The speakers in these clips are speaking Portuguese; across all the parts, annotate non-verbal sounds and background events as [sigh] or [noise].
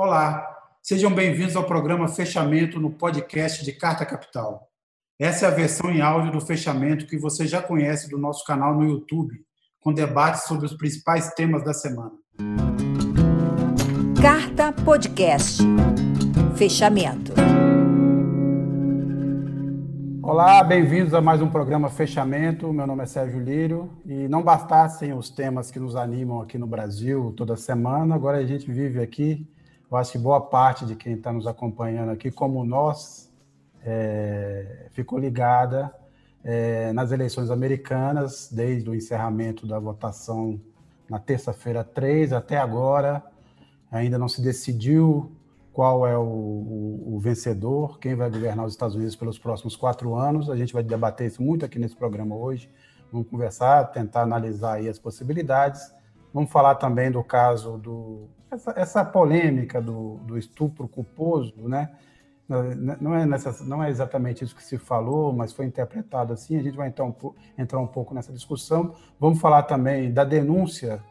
Olá, sejam bem-vindos ao programa Fechamento no podcast de Carta Capital. Essa é a versão em áudio do fechamento que você já conhece do nosso canal no YouTube, com debates sobre os principais temas da semana. Carta Podcast. Fechamento. Olá, bem-vindos a mais um programa Fechamento. Meu nome é Sérgio Lírio e não bastassem os temas que nos animam aqui no Brasil toda semana, agora a gente vive aqui eu acho que boa parte de quem está nos acompanhando aqui, como nós, é, ficou ligada é, nas eleições americanas, desde o encerramento da votação na terça-feira 3 até agora. Ainda não se decidiu qual é o, o, o, vencedor, quem vai governar os Estados Unidos pelos próximos quatro anos. A gente vai debater isso muito aqui nesse programa hoje. Vamos conversar, tentar analisar aí as possibilidades. Vamos falar também do caso do essa, essa polêmica do, do, estupro culposo, né? Não é, nessa, não é exatamente isso que se falou, mas foi interpretado assim. A gente vai então entrar um pouco nessa discussão. Vamos falar também da denúncia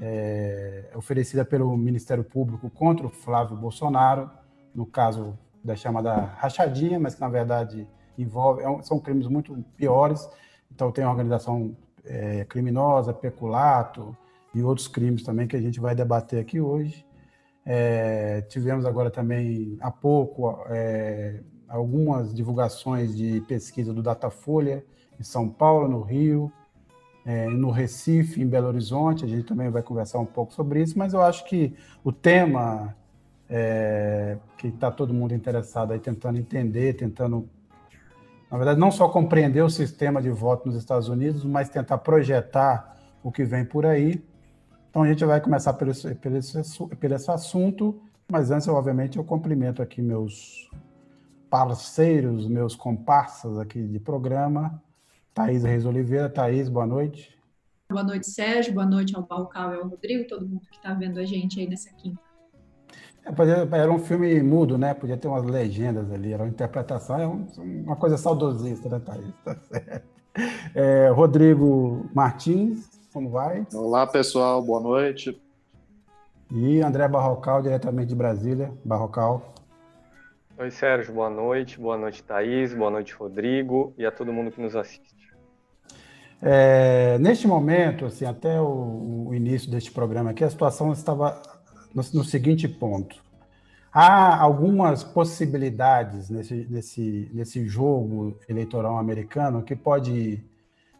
é, oferecida pelo Ministério Público contra o Flávio Bolsonaro, no caso da chamada rachadinha, mas que na verdade envolve é são crimes muito piores. Então tem organização é, criminosa, peculato, e outros crimes também que a gente vai debater aqui hoje. É, tivemos agora também, há pouco, é, algumas divulgações de pesquisa do Datafolha em São Paulo, no Rio, é, no Recife, em Belo Horizonte. A gente também vai conversar um pouco sobre isso, mas eu acho que o tema é, que está todo mundo interessado aí tentando entender, tentando, na verdade, não só compreender o sistema de voto nos Estados Unidos, mas tentar projetar o que vem por aí. Então a gente vai começar pelo, pelo, esse, pelo esse assunto, mas antes, obviamente, eu cumprimento aqui meus parceiros, meus comparsas aqui de programa. Thaís Reis Oliveira. Thaís, boa noite. Boa noite, Sérgio. Boa noite ao Balcal e ao Rodrigo, todo mundo que está vendo a gente aí nessa quinta. É, era um filme mudo, né? Podia ter umas legendas ali, era uma interpretação, é uma coisa saudosista, né, Thaís? [laughs] Tá certo. É, Rodrigo Martins, como vai? Olá, pessoal, boa noite. E André Barrocal, diretamente de Brasília. Barrocal. Oi, Sérgio, boa noite. Boa noite, Thaís. Boa noite, Rodrigo. E a todo mundo que nos assiste. É, neste momento, assim, até o, o, início deste programa aqui, a situação estava no, no seguinte ponto. Há algumas possibilidades nesse, nesse, nesse jogo eleitoral americano que pode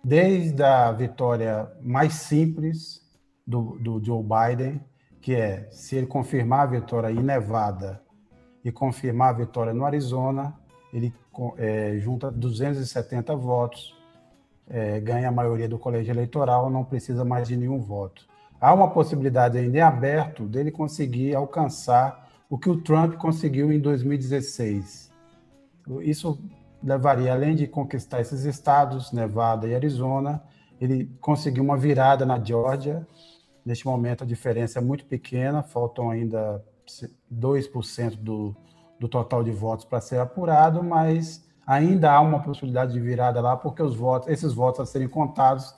desde a vitória mais simples do, do Joe Biden, que é se ele confirmar a vitória em Nevada e confirmar a vitória no Arizona, ele é, junta 270 votos, é, ganha a maioria do colégio eleitoral, não precisa mais de nenhum voto. Há uma possibilidade ainda em aberto dele conseguir alcançar o que o Trump conseguiu em 2016. Isso levaria, além de conquistar esses estados, Nevada e Arizona, ele conseguiu uma virada na Geórgia. Neste momento, a diferença é muito pequena, faltam ainda 2% do, do total de votos para ser apurado, mas ainda há uma possibilidade de virada lá, porque os votos, esses votos a serem contados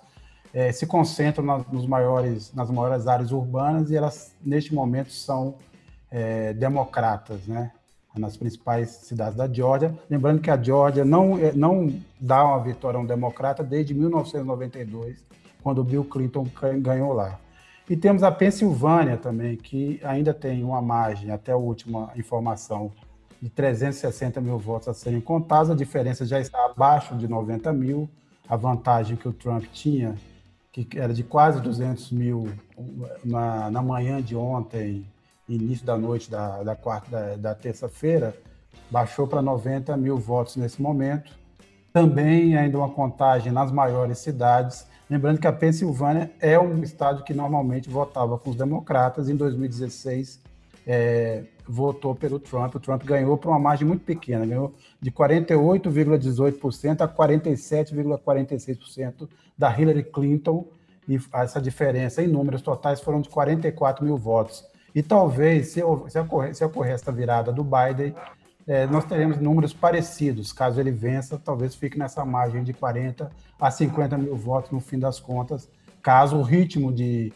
é, se concentram nas, nos maiores, nas maiores áreas urbanas e elas, neste momento, são é, democratas, né? Nas principais cidades da Geórgia. Lembrando que a Geórgia não, é, não dá uma vitória a um democrata desde 1992, quando Bill Clinton ganhou lá. E temos a Pensilvânia também, que ainda tem uma margem, até a última informação, de 360 mil votos a serem contados. A diferença já está abaixo de 90 mil. A vantagem que o Trump tinha, que era de quase 200 mil na, na manhã de ontem, início da noite da, da quarta da, da terça-feira, baixou para 90 mil votos nesse momento. Também ainda uma contagem nas maiores cidades. Lembrando que a Pensilvânia é um estado que normalmente votava com os democratas. Em 2016, é, votou pelo Trump. O Trump ganhou por uma margem muito pequena, ganhou de 48,18% a 47,46% da Hillary Clinton. E essa diferença em números totais foram de 44 mil votos. E talvez, se, se, ocorrer, se ocorrer essa virada do Biden, é, nós teremos números parecidos. Caso ele vença, talvez fique nessa margem de 40 a 50 mil votos no fim das contas, caso o ritmo de,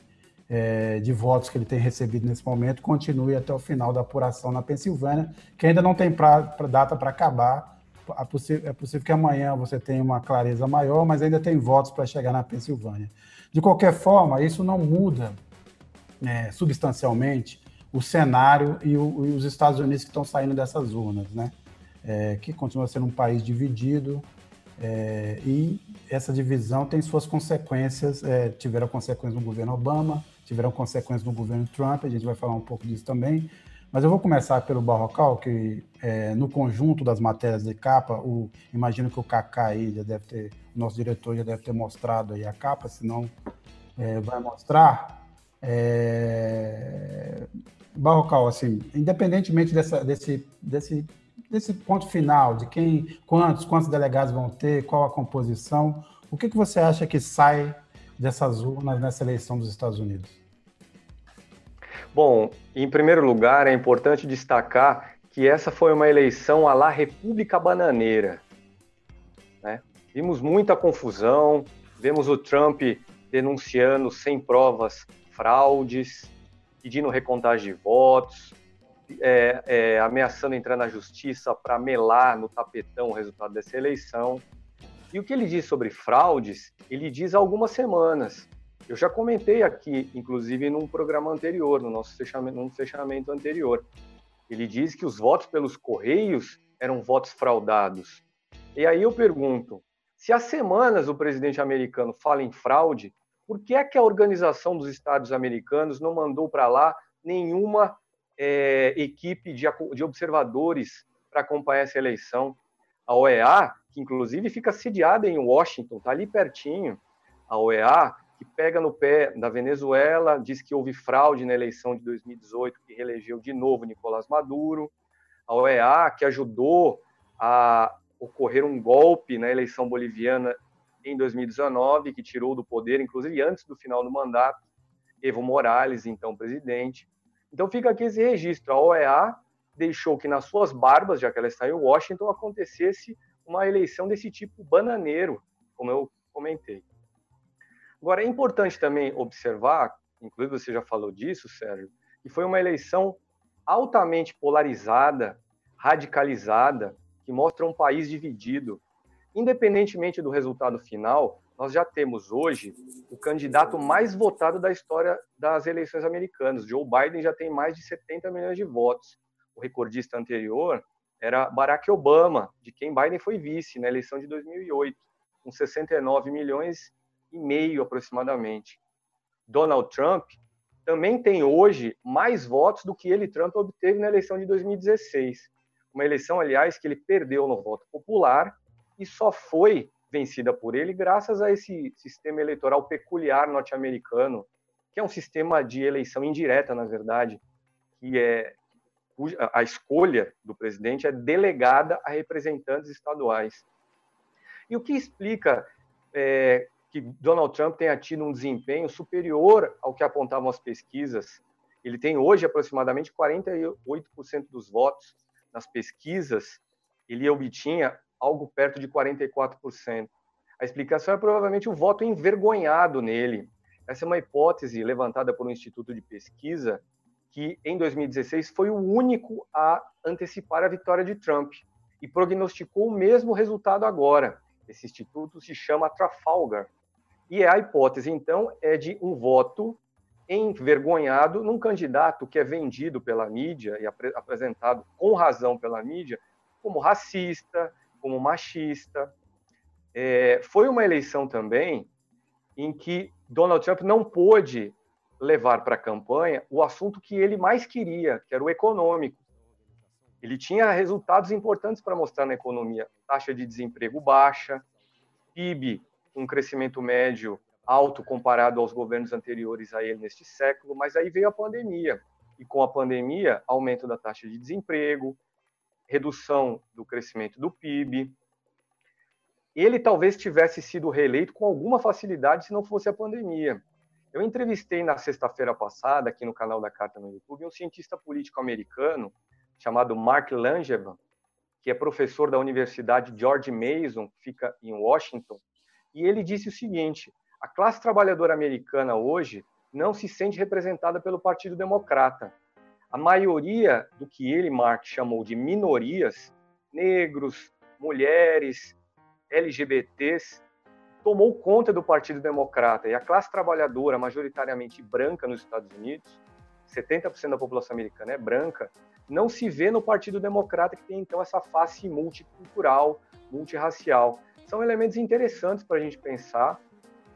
é, de votos que ele tem recebido nesse momento continue até o final da apuração na Pensilvânia, que ainda não tem pra, pra data para acabar. É possível, é possível que amanhã você tenha uma clareza maior, mas ainda tem votos para chegar na Pensilvânia. De qualquer forma, isso não muda é, substancialmente o cenário e, o, e, os Estados Unidos que estão saindo dessas urnas, né? É, que continua sendo um país dividido é, e essa divisão tem suas consequências, é, tiveram consequências no governo Obama, tiveram consequências no governo Trump, a gente vai falar um pouco disso também, mas eu vou começar pelo Barrocal, que é, no conjunto das matérias de capa, o, imagino que o Kaká aí já deve ter, o nosso diretor já deve ter mostrado aí a capa, senão é, vai mostrar. É, Barrocal, assim, independentemente dessa, desse, desse, desse ponto final, de quem, quantos, quantos delegados vão ter, qual a composição, o que, que você acha que sai dessas urnas nessa eleição dos Estados Unidos? Bom, em primeiro lugar, é importante destacar que essa foi uma eleição à la República Bananeira. Né? Vimos muita confusão, vemos o Trump denunciando sem provas fraudes, pedindo recontagem de votos, é, é, ameaçando entrar na justiça para melar no tapetão o resultado dessa eleição. E o que ele diz sobre fraudes, ele diz há algumas semanas. Eu já comentei aqui, inclusive num programa anterior, no nosso fechamento, num fechamento anterior. Ele diz que os votos pelos Correios eram votos fraudados. E aí eu pergunto: se há semanas o presidente americano fala em fraude, por que é que a Organização dos Estados Americanos não mandou para lá nenhuma é, equipe de, de observadores para acompanhar essa eleição? A OEA, que inclusive fica sediada em Washington, está ali pertinho, a OEA que pega no pé da Venezuela, diz que houve fraude na eleição de 2018, que reelegeu de novo Nicolás Maduro, a OEA, que ajudou a ocorrer um golpe na eleição boliviana em 2019, que tirou do poder, inclusive antes do final do mandato, Evo Morales, então presidente. Então fica aqui esse registro. A OEA deixou que nas suas barbas, já que ela está em Washington, acontecesse uma eleição desse tipo bananeiro, como eu comentei. Agora, é importante também observar, inclusive você já falou disso, Sérgio, que foi uma eleição altamente polarizada, radicalizada, que mostra um país dividido. Independentemente do resultado final, nós já temos hoje o candidato mais votado da história das eleições americanas. Joe Biden já tem mais de 70 milhões de votos. O recordista anterior era Barack Obama, de quem Biden foi vice na eleição de 2008, com 69 milhões e meio aproximadamente. Donald Trump também tem hoje mais votos do que ele, Trump, obteve na eleição de 2016. Uma eleição, aliás, que ele perdeu no voto popular e só foi vencida por ele graças a esse sistema eleitoral peculiar norte-americano, que é um sistema de eleição indireta, na verdade, que é a escolha do presidente é delegada a representantes estaduais. E o que explica é, que Donald Trump tenha tido um desempenho superior ao que apontavam as pesquisas. Ele tem hoje aproximadamente 48% dos votos nas pesquisas, ele obtinha algo perto de 44%. A explicação é provavelmente o voto envergonhado nele. Essa é uma hipótese levantada por um instituto de pesquisa que, em 2016, foi o único a antecipar a vitória de Trump e prognosticou o mesmo resultado agora. Esse instituto se chama Trafalgar e a hipótese, então, é de um voto envergonhado num candidato que é vendido pela mídia e ap apresentado com razão pela mídia como racista, como machista. É, foi uma eleição também em que Donald Trump não pôde levar para a campanha o assunto que ele mais queria, que era o econômico. Ele tinha resultados importantes para mostrar na economia: taxa de desemprego baixa, PIB um crescimento médio alto comparado aos governos anteriores a ele neste século, mas aí veio a pandemia. E com a pandemia, aumento da taxa de desemprego, redução do crescimento do PIB. Ele talvez tivesse sido reeleito com alguma facilidade se não fosse a pandemia. Eu entrevistei na sexta-feira passada, aqui no canal da Carta no YouTube, um cientista político americano chamado Mark Langevin, que é professor da Universidade George Mason, que fica em Washington, e ele disse o seguinte: a classe trabalhadora americana hoje não se sente representada pelo Partido Democrata. A maioria do que ele, Mark, chamou de minorias, negros, mulheres, LGBTs, tomou conta do Partido Democrata. E a classe trabalhadora, majoritariamente branca nos Estados Unidos, 70% da população americana é branca, não se vê no Partido Democrata, que tem então essa face multicultural, multirracial. São elementos interessantes para a gente pensar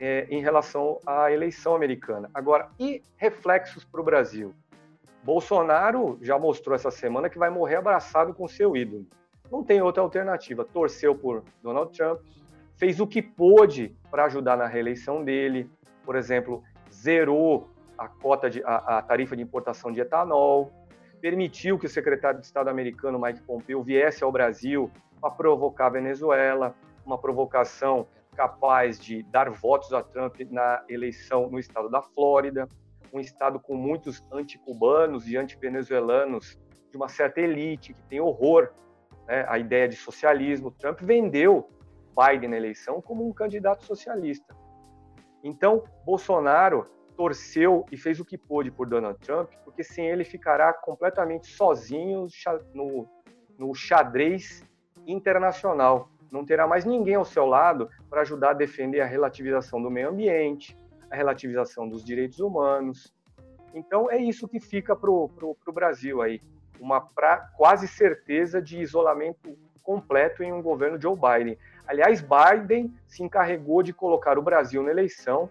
é, em relação à eleição americana. Agora, e reflexos para o Brasil? Bolsonaro já mostrou essa semana que vai morrer abraçado com seu ídolo. Não tem outra alternativa. Torceu por Donald Trump, fez o que pôde para ajudar na reeleição dele. Por exemplo, zerou a cota de a, a tarifa de importação de etanol, permitiu que o secretário de Estado americano Mike Pompeo viesse ao Brasil para provocar a Venezuela, uma provocação capaz de dar votos a Trump na eleição no estado da Flórida, um estado com muitos anticubanos e anti-venezuelanos de uma certa elite que tem horror né, à ideia de socialismo. Trump vendeu Biden na eleição como um candidato socialista. Então, Bolsonaro torceu e fez o que pôde por Donald Trump, porque sem ele ficará completamente sozinho no, no xadrez internacional. Não terá mais ninguém ao seu lado para ajudar a defender a relativização do meio ambiente, a relativização dos direitos humanos. Então, é isso que fica para o Brasil aí. Uma pra, quase certeza de isolamento completo em um governo Joe Biden. Aliás, Biden se encarregou de colocar o Brasil na eleição.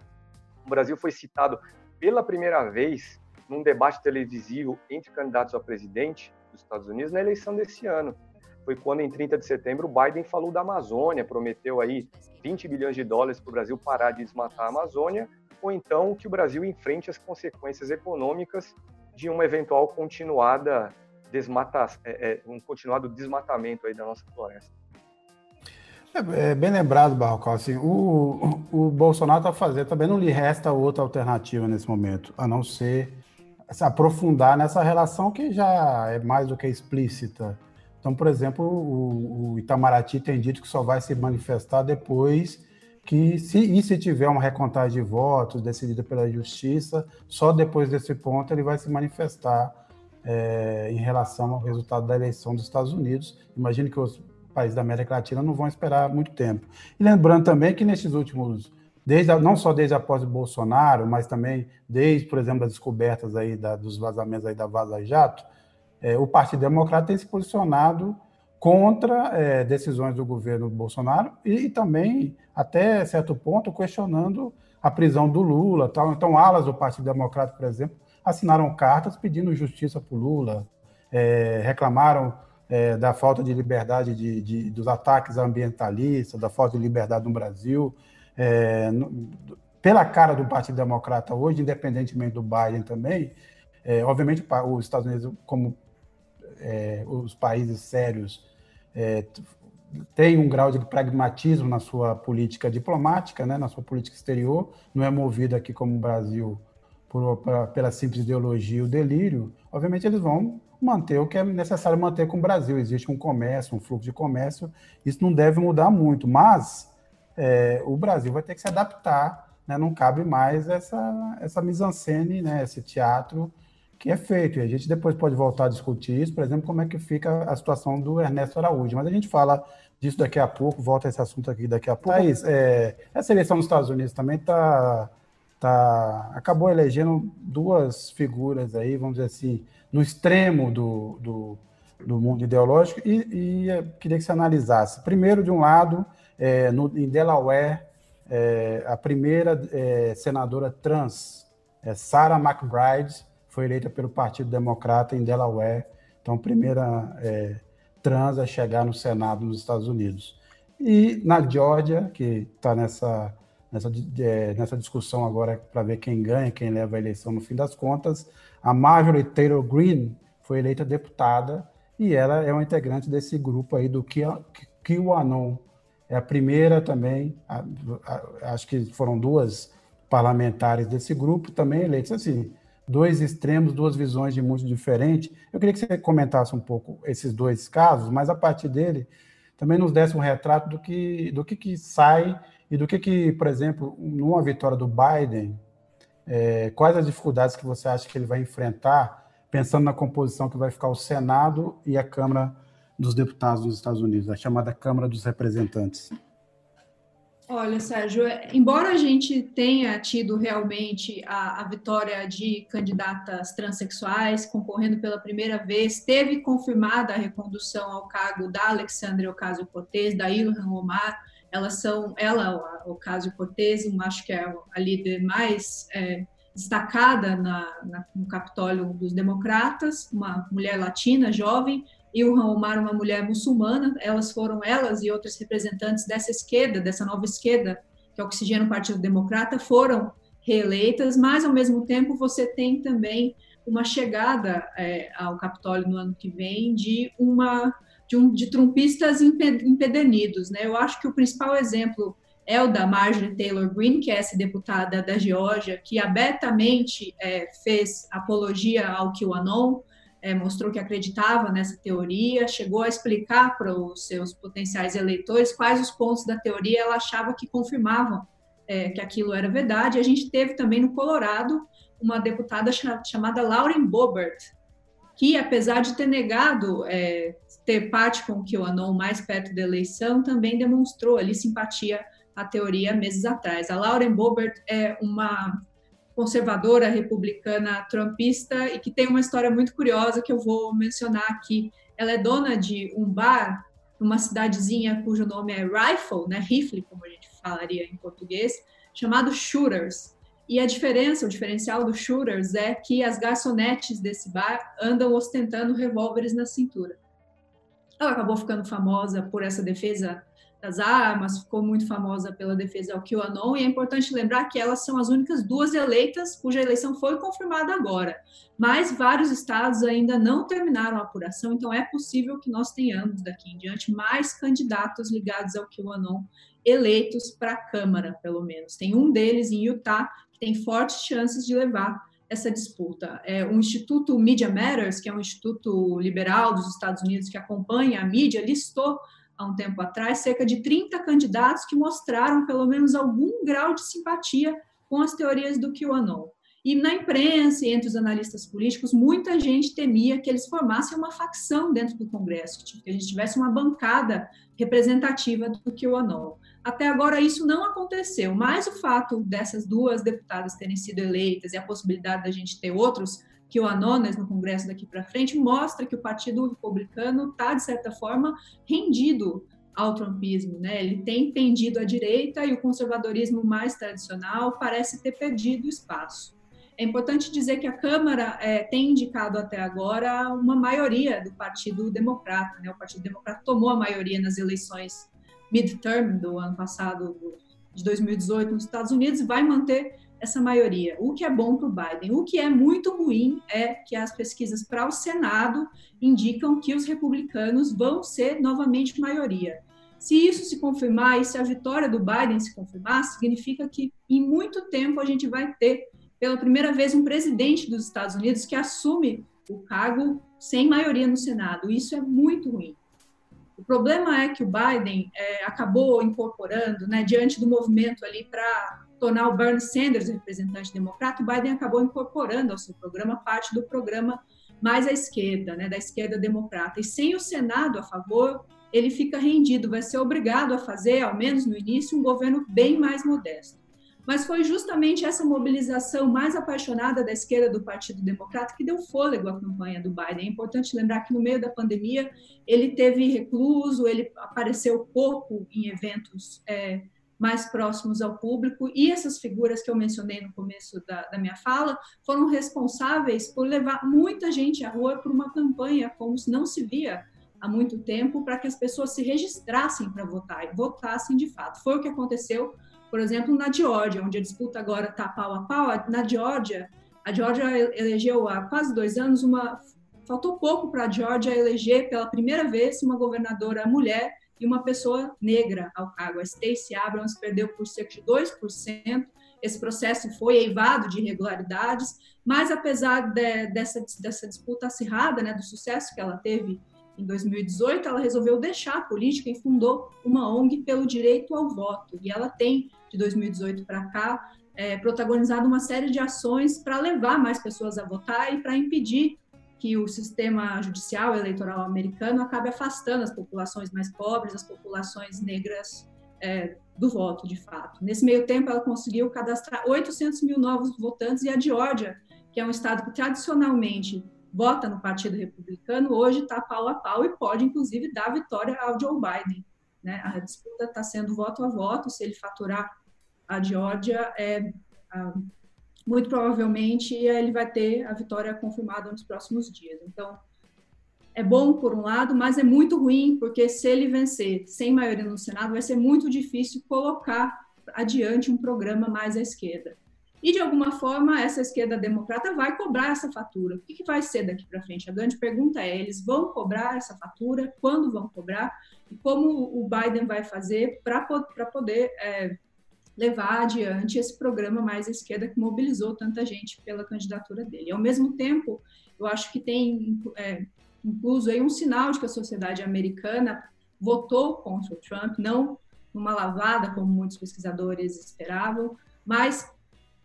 O Brasil foi citado pela primeira vez num debate televisivo entre candidatos a presidente dos Estados Unidos na eleição desse ano. Foi quando, em 30 de setembro, Biden falou da Amazônia, prometeu aí 20 bilhões de dólares para o Brasil parar de desmatar a Amazônia, ou então que o Brasil enfrente as consequências econômicas de uma eventual continuada desmata, é, é, um continuado desmatamento aí da nossa floresta. É, é bem lembrado, Barrocal, assim, o, o Bolsonaro está fazendo, também não lhe resta outra alternativa nesse momento, a não ser se aprofundar nessa relação que já é mais do que explícita. Então, por exemplo, o, o Itamaraty tem dito que só vai se manifestar depois que, se, e se tiver uma recontagem de votos decidida pela justiça, só depois desse ponto ele vai se manifestar é, em relação ao resultado da eleição dos Estados Unidos. Imagino que os países da América Latina não vão esperar muito tempo. E lembrando também que nesses últimos, desde não só desde após o Bolsonaro, mas também desde, por exemplo, as descobertas aí da, dos vazamentos aí da Vaza Jato, é, o Partido Democrata tem se posicionado contra é, decisões do governo Bolsonaro e, e, também, até certo ponto, questionando a prisão do Lula. Tal. Então, alas do Partido Democrata, por exemplo, assinaram cartas pedindo justiça para o Lula, é, reclamaram é, da falta de liberdade de, de, dos ataques ambientalistas, da falta de liberdade no Brasil. É, no, pela cara do Partido Democrata hoje, independentemente do Biden também, é, obviamente os Estados Unidos, como é, os países sérios, é, tem um grau de pragmatismo na sua política diplomática, né, na sua política exterior, não é movido aqui como o Brasil por, pra, pela simples ideologia, o delírio, obviamente eles vão manter o que é necessário manter com o Brasil. Existe um comércio, um fluxo de comércio, isso não deve mudar muito, mas é, o Brasil vai ter que se adaptar, né? não cabe mais essa, essa mise-en-scène, né? esse teatro que é feito. E a gente depois pode voltar a discutir isso, por exemplo, como é que fica a situação do Ernesto Araújo. Mas a gente fala disso daqui a pouco, volta a esse assunto aqui daqui a pouco. Thaís, é, essa eleição nos Estados Unidos também está tá, acabou elegendo duas figuras aí, vamos dizer assim, no extremo do, do, do mundo ideológico, e, e queria que você analisasse. Primeiro, de um lado, é, no, em Delaware, é, a primeira é, senadora trans, é, Sarah McBride, foi eleita pelo Partido Democrata em Delaware, então, primeira é, trans a chegar no Senado nos Estados Unidos. E na Georgia, que está nessa nessa, é, nessa discussão agora para ver quem ganha, quem leva a eleição no fim das contas. A Marjorie Taylor Greene foi eleita deputada e ela é uma integrante desse grupo aí do QAnon. É a primeira também, a, a, acho que foram duas parlamentares desse grupo também eleitas assim, dois extremos, duas visões de muito diferentes. Eu queria que você comentasse um pouco esses dois casos, mas a partir dele também nos desse um retrato do que do que, que sai e do que, que, por exemplo, numa vitória do Biden, é, quais as dificuldades que você acha que ele vai enfrentar, pensando na composição que vai ficar o Senado e a Câmara dos Deputados dos Estados Unidos, a chamada Câmara dos Representantes? Olha, Sérgio, é, embora a gente tenha tido realmente a, a, vitória de candidatas transexuais concorrendo pela primeira vez, teve confirmada a recondução ao cargo da Alexandria Ocasio-Cortez, da Ilhan Omar, elas são, ela, Ocasio-Cortez, acho que é a líder mais é, destacada na, na, no Capitólio dos Democratas, uma mulher latina, jovem, o Omar, uma mulher muçulmana, elas foram elas e outras representantes dessa esquerda, dessa nova esquerda, que oxigena o Partido Democrata, foram reeleitas, mas ao mesmo tempo você tem também uma chegada é, ao Capitólio no ano que vem de uma de, um, de trumpistas empedernidos, né? Eu acho que o principal exemplo é o da Marjorie Taylor Greene, que é essa deputada da Geórgia, que abertamente é, fez apologia ao QAnon, é, mostrou que acreditava nessa teoria, chegou a explicar para os seus potenciais eleitores quais os pontos da teoria ela achava que confirmavam é, que aquilo era verdade. A gente teve também no Colorado uma deputada chamada Lauren Boebert, que apesar de ter negado é, ter parte com o QAnon mais perto da eleição, também demonstrou ali simpatia à teoria meses atrás. A Lauren Boebert é uma conservadora republicana trumpista e que tem uma história muito curiosa que eu vou mencionar aqui. Ela é dona de um bar numa cidadezinha cujo nome é Rifle, né, rifle, como a gente falaria em português, chamado Shooters. E a diferença, o diferencial do Shooters é que as garçonetes desse bar andam ostentando revólveres na cintura. Ela acabou ficando famosa por essa defesa das armas, ficou muito famosa pela defesa ao QAnon, e é importante lembrar que elas são as únicas duas eleitas cuja eleição foi confirmada agora. Mas vários estados ainda não terminaram a apuração, então é possível que nós tenhamos daqui em diante mais candidatos ligados ao QAnon eleitos para a Câmara, pelo menos. Tem um deles em Utah que tem fortes chances de levar essa disputa. É, o Instituto Media Matters, que é um instituto liberal dos Estados Unidos que acompanha a mídia, listou há um tempo atrás, cerca de 30 candidatos que mostraram pelo menos algum grau de simpatia com as teorias do QAnon. E na imprensa e entre os analistas políticos, muita gente temia que eles formassem uma facção dentro do Congresso, que a gente tivesse uma bancada representativa do QAnon. Até agora isso não aconteceu, mas o fato dessas duas deputadas terem sido eleitas e a possibilidade da gente ter outros que o Anonas no Congresso daqui para frente mostra que o Partido Republicano está, de certa forma, rendido ao trumpismo, né? Ele tem pendido à direita e o conservadorismo mais tradicional parece ter perdido espaço. É importante dizer que a Câmara é, tem indicado até agora uma maioria do Partido Democrata, né? O Partido Democrata tomou a maioria nas eleições midterm do ano passado, de 2018, nos Estados Unidos, e vai manter essa maioria, o que é bom para o Biden. O que é muito ruim é que as pesquisas para o Senado indicam que os republicanos vão ser novamente maioria. Se isso se confirmar e se a vitória do Biden se confirmar, significa que em muito tempo a gente vai ter, pela primeira vez, um presidente dos Estados Unidos que assume o cargo sem maioria no Senado. Isso é muito ruim. O problema é que o Biden é, acabou incorporando, né, diante do movimento ali para tornar o Bernie Sanders representante democrata, o Biden acabou incorporando ao seu programa parte do programa mais à esquerda, né, da esquerda democrata. E sem o Senado a favor, ele fica rendido, vai ser obrigado a fazer, ao menos no início, um governo bem mais modesto. Mas foi justamente essa mobilização mais apaixonada da esquerda do Partido Democrata que deu fôlego à campanha do Biden. É importante lembrar que no meio da pandemia ele teve recluso, ele apareceu pouco em eventos é, mais próximos ao público, e essas figuras que eu mencionei no começo da, da minha fala foram responsáveis por levar muita gente à rua por uma campanha como se não se via há muito tempo, para que as pessoas se registrassem para votar e votassem de fato. Foi o que aconteceu, por exemplo, na Geórgia, onde a disputa agora está pau a pau. Na Geórgia, a Geórgia elegeu há quase dois anos uma. Faltou pouco para a Geórgia eleger pela primeira vez uma governadora mulher e uma pessoa negra ao cargo. A Stacey Abrams perdeu por cerca de 2%. Esse processo foi eivado de irregularidades, mas apesar de, dessa, dessa disputa acirrada, né, do sucesso que ela teve em 2018, ela resolveu deixar a política e fundou uma ONG pelo direito ao voto. E ela tem, de 2018 para cá, é, protagonizado uma série de ações para levar mais pessoas a votar e para impedir que o sistema judicial eleitoral americano acabe afastando as populações mais pobres, as populações negras é, do voto, de fato. Nesse meio tempo, ela conseguiu cadastrar 800 mil novos votantes e a Geórgia, que é um estado que tradicionalmente vota no Partido Republicano, hoje está pau a pau e pode, inclusive, dar vitória ao Joe Biden. Né? A disputa está sendo voto a voto, se ele faturar a Geórgia, é, muito provavelmente ele vai ter a vitória confirmada nos próximos dias. Então, é bom por um lado, mas é muito ruim, porque se ele vencer sem maioria no Senado, vai ser muito difícil colocar adiante um programa mais à esquerda. E, de alguma forma, essa esquerda democrata vai cobrar essa fatura. O que, vai ser daqui para frente? A grande pergunta é: eles vão cobrar essa fatura? Quando vão cobrar? E como o Biden vai fazer para poder é, levar adiante esse programa mais esquerda que mobilizou tanta gente pela candidatura dele? Ao mesmo tempo, eu acho que tem é, incluso aí um sinal de que a sociedade americana votou contra o Trump, não numa lavada, como muitos pesquisadores esperavam, mas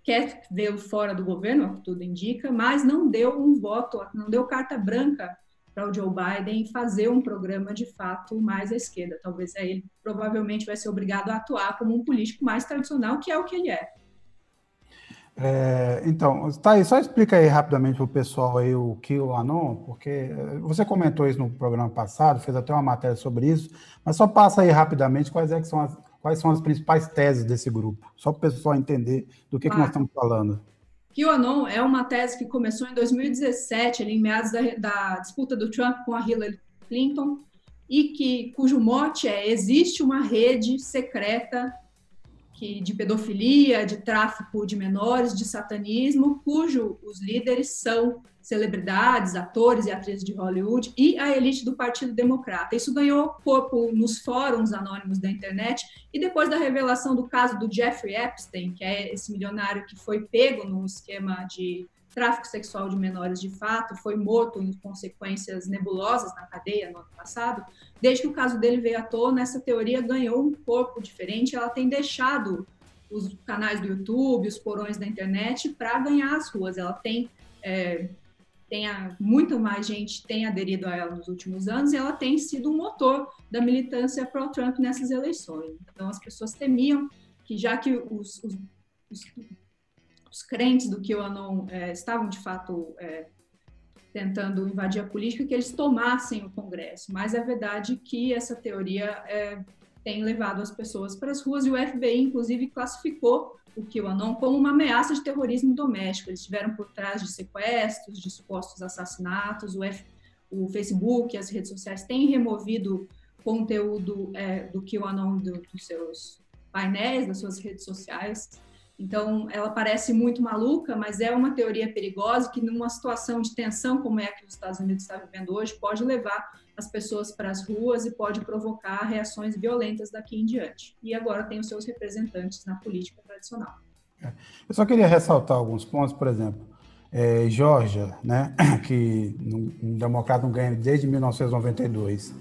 quer vê-lo fora do governo, é o que tudo indica, mas não deu um voto, não deu carta branca para o Joe Biden fazer um programa de fato mais à esquerda. Talvez ele provavelmente vai ser obrigado a atuar como um político mais tradicional, que é o que ele é. É, então, tá aí, só explica aí rapidamente para o pessoal aí o que o Anon, porque eh, você comentou isso no programa passado, fez até uma matéria sobre isso, mas só passa aí rapidamente quais, é que são, as, quais são as principais teses desse grupo, só para o pessoal entender do que, ah. que nós estamos falando. QAnon é uma tese que começou em 2017, ali, em meados da, da disputa do Trump com a Hillary Clinton, e que cujo mote é existe uma rede secreta que, de pedofilia, de tráfico de menores, de satanismo, cujo os líderes são celebridades, atores e atrizes de Hollywood e a elite do Partido Democrata. Isso ganhou corpo nos fóruns anônimos da internet e depois da revelação do caso do Jeffrey Epstein, que é esse milionário que foi pego num esquema de tráfico sexual de menores de fato, foi morto em consequências nebulosas na cadeia no ano passado, desde que o caso dele veio à tona, essa teoria ganhou um corpo diferente, ela tem deixado os canais do YouTube, os porões da internet para ganhar as ruas. Ela tem, é, tem a, muito mais gente tem aderido a ela nos últimos anos e ela tem sido um motor da militância pró-Trump nessas eleições. Então as pessoas temiam que já que os, os, os os crentes do QAnon é, estavam de fato é, tentando invadir a política, que eles tomassem o Congresso. Mas é verdade que essa teoria é, tem levado as pessoas para as ruas e o FBI, inclusive, classificou o QAnon como uma ameaça de terrorismo doméstico. Eles estiveram por trás de sequestros, de supostos assassinatos. O, F, o Facebook, as redes sociais têm removido conteúdo é, do QAnon do, dos seus painéis, das suas redes sociais. Então, ela parece muito maluca, mas é uma teoria perigosa que, numa situação de tensão como é a que os Estados Unidos está vivendo hoje, pode levar as pessoas para as ruas e pode provocar reações violentas daqui em diante. E agora tem os seus representantes na política tradicional. É. Eu só queria ressaltar alguns pontos, por exemplo, é, Georgia, né, [coughs] que um democrata não ganha desde 1992.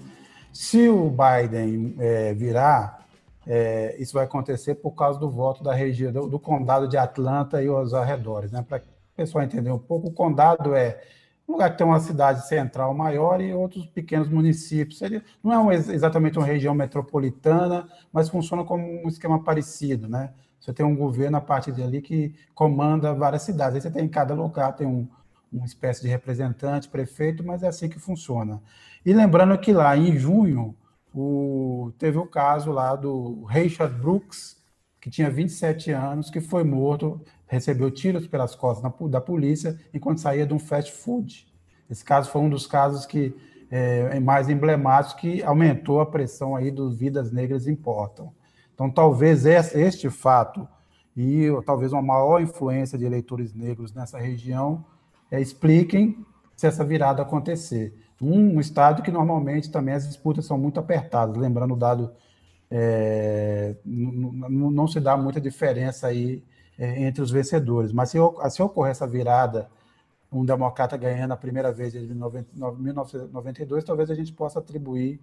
Se o Biden é, virar é, isso vai acontecer por causa do voto da região do, do condado de Atlanta e os arredores, né? Para o pessoal entender um pouco, o condado é um lugar que tem uma cidade central maior e outros pequenos municípios. Ele não é um, exatamente uma região metropolitana, mas funciona como um esquema parecido, né? Você tem um governo a partir dali que comanda várias cidades. Aí você tem em cada lugar tem um, uma espécie de representante, prefeito, mas é assim que funciona. E lembrando que lá em junho o, teve o caso lá do Richard Brooks, que tinha 27 anos, que foi morto, recebeu tiros pelas costas da polícia enquanto saía de um fast food. Esse caso foi um dos casos que é, é mais emblemáticos que aumentou a pressão aí dos vidas negras importam. Então, talvez este fato e talvez uma maior influência de eleitores negros nessa região é, expliquem se essa virada acontecer um estado que normalmente também as disputas são muito apertadas. Lembrando o dado, é, não, se dá muita diferença aí é, entre os vencedores. Mas se, se ocorrer essa virada, um democrata ganhando a primeira vez em 1992, talvez a gente possa atribuir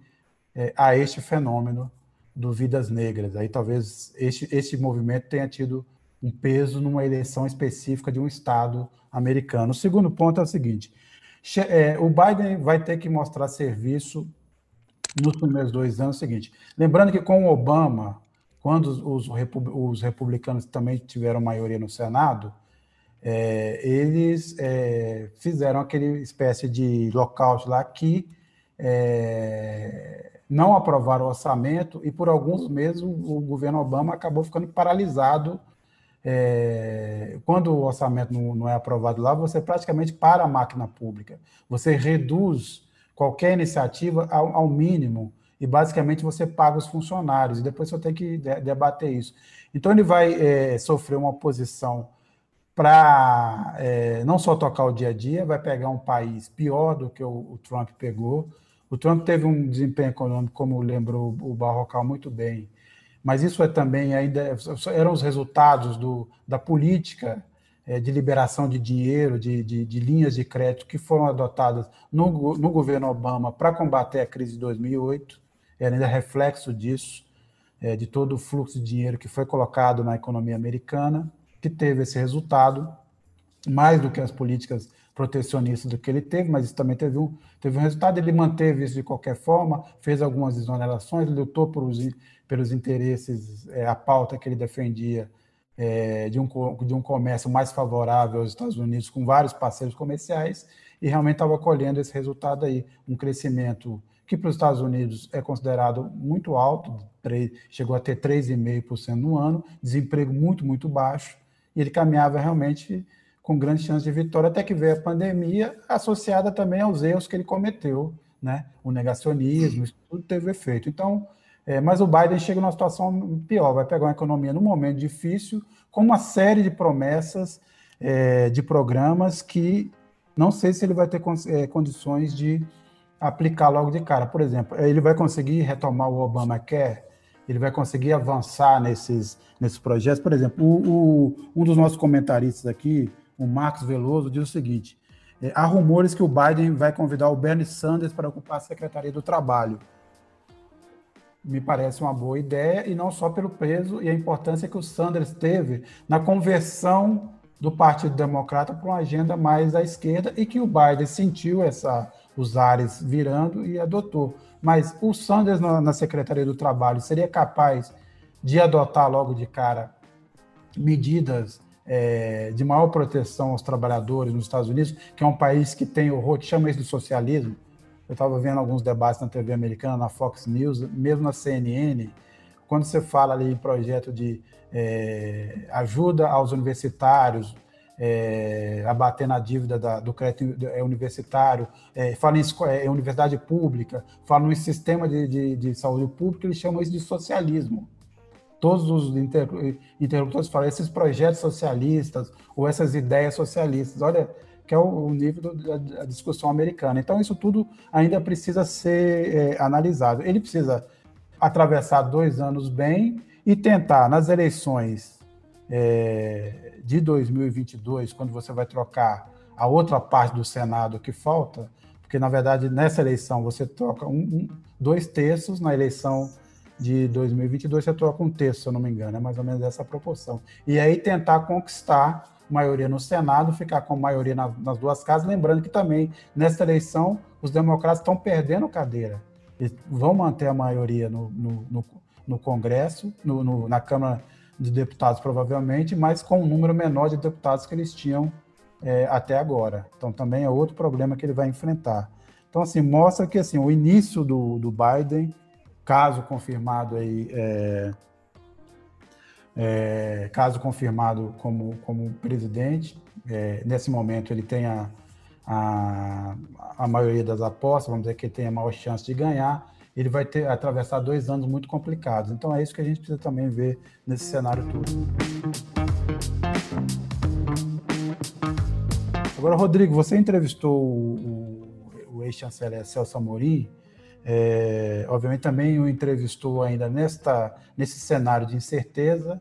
é, a este fenômeno do Vidas Negras. Aí talvez este, este movimento tenha tido um peso numa eleição específica de um estado americano. O segundo ponto é o seguinte: é, o Biden vai ter que mostrar serviço nos primeiros dois anos. É o seguinte, lembrando que com o Obama, quando os, os republicanos também tiveram maioria no Senado, é, eles é, fizeram aquele espécie de lockout lá que é, não aprovaram o orçamento e por alguns meses o, governo Obama acabou ficando paralisado. É, quando o orçamento não, não, é aprovado lá, você praticamente para a máquina pública. Você reduz qualquer iniciativa ao, ao mínimo e basicamente você paga os funcionários e depois você tem que debater isso. Então ele vai é, sofrer uma oposição para é, não só tocar o dia a dia, vai pegar um país pior do que o, o, Trump pegou. O Trump teve um desempenho econômico, como lembrou o Barrocal muito bem, mas isso é também ainda eram os resultados do, da política é, de liberação de dinheiro, de, de, de, linhas de crédito que foram adotadas no, no governo Obama para combater a crise de 2008, é ainda reflexo disso, é, de todo o fluxo de dinheiro que foi colocado na economia americana que teve esse resultado, mais do que as políticas protecionistas do que ele teve, mas isso também teve um, teve um resultado. Ele manteve isso de qualquer forma, fez algumas exonerações, lutou por os, pelos interesses, é, a pauta que ele defendia é, de, um, de um comércio mais favorável aos Estados Unidos, com vários parceiros comerciais, e realmente estava colhendo esse resultado aí, um crescimento que para os Estados Unidos é considerado muito alto, chegou a ter 3,5% no ano, desemprego muito, muito baixo, e ele caminhava realmente com grande chance de vitória, até que veio a pandemia, associada também aos erros que ele cometeu, né? O negacionismo, isso tudo teve efeito. Então, é, mas o Biden chega numa situação pior, vai pegar uma economia num momento difícil, com uma série de promessas, é, de programas que não sei se ele vai ter é, condições de aplicar logo de cara. Por exemplo, ele vai conseguir retomar o Obamacare, ele vai conseguir avançar nesses, nesses projetos. Por exemplo, o, o, um dos nossos comentaristas aqui, o Marcos Veloso, diz o seguinte: é, há rumores que o Biden vai convidar o Bernie Sanders para ocupar a Secretaria do Trabalho. Me parece uma boa ideia, e não só pelo peso e a importância que o Sanders teve na conversão do Partido Democrata para uma agenda mais à esquerda e que o Biden sentiu essa, os ares virando e adotou. Mas o Sanders, na, na Secretaria do Trabalho, seria capaz de adotar logo de cara medidas é, de maior proteção aos trabalhadores nos Estados Unidos, que é um país que tem o chama isso de socialismo. Eu estava vendo alguns debates na TV americana, na Fox News, mesmo na CNN, quando você fala ali em projeto de é, ajuda aos universitários, é, abater na dívida da, do crédito é, universitário, é, fala em é, universidade pública, fala em sistema de, de, de, saúde pública, eles chamam isso de socialismo. Todos os inter, interlocutores falam esses projetos socialistas ou essas ideias socialistas. Olha, que é o, o nível da, da, discussão americana. Então, isso tudo ainda precisa ser é, analisado. Ele precisa atravessar dois anos bem e tentar, nas eleições é, de 2022, quando você vai trocar a outra parte do Senado que falta, porque na verdade nessa eleição você troca um, um, dois terços, na eleição de 2022 você troca um terço, se eu não me engano, é mais ou menos essa proporção. E aí tentar conquistar maioria no Senado, ficar com maioria nas, nas duas casas, lembrando que também nessa eleição os democratas estão perdendo cadeira. Eles vão manter a maioria no, no, no, no Congresso, no, na Câmara de deputados, provavelmente, mas com um número menor de deputados que eles tinham é, até agora. Então, também é outro problema que ele vai enfrentar. Então, assim, mostra que assim, o início do, do Biden, caso confirmado aí, é, é, caso confirmado como, como presidente, é, nesse momento ele tem a, a, a maioria das apostas, vamos dizer que ele tem a maior chance de ganhar, ele vai ter atravessar dois anos muito complicados. Então é isso que a gente precisa também ver nesse cenário todo. Agora, Rodrigo, você entrevistou o, o, o ex-chanceler Celso Amorim, é, obviamente também o entrevistou ainda nesta, nesse cenário de incerteza.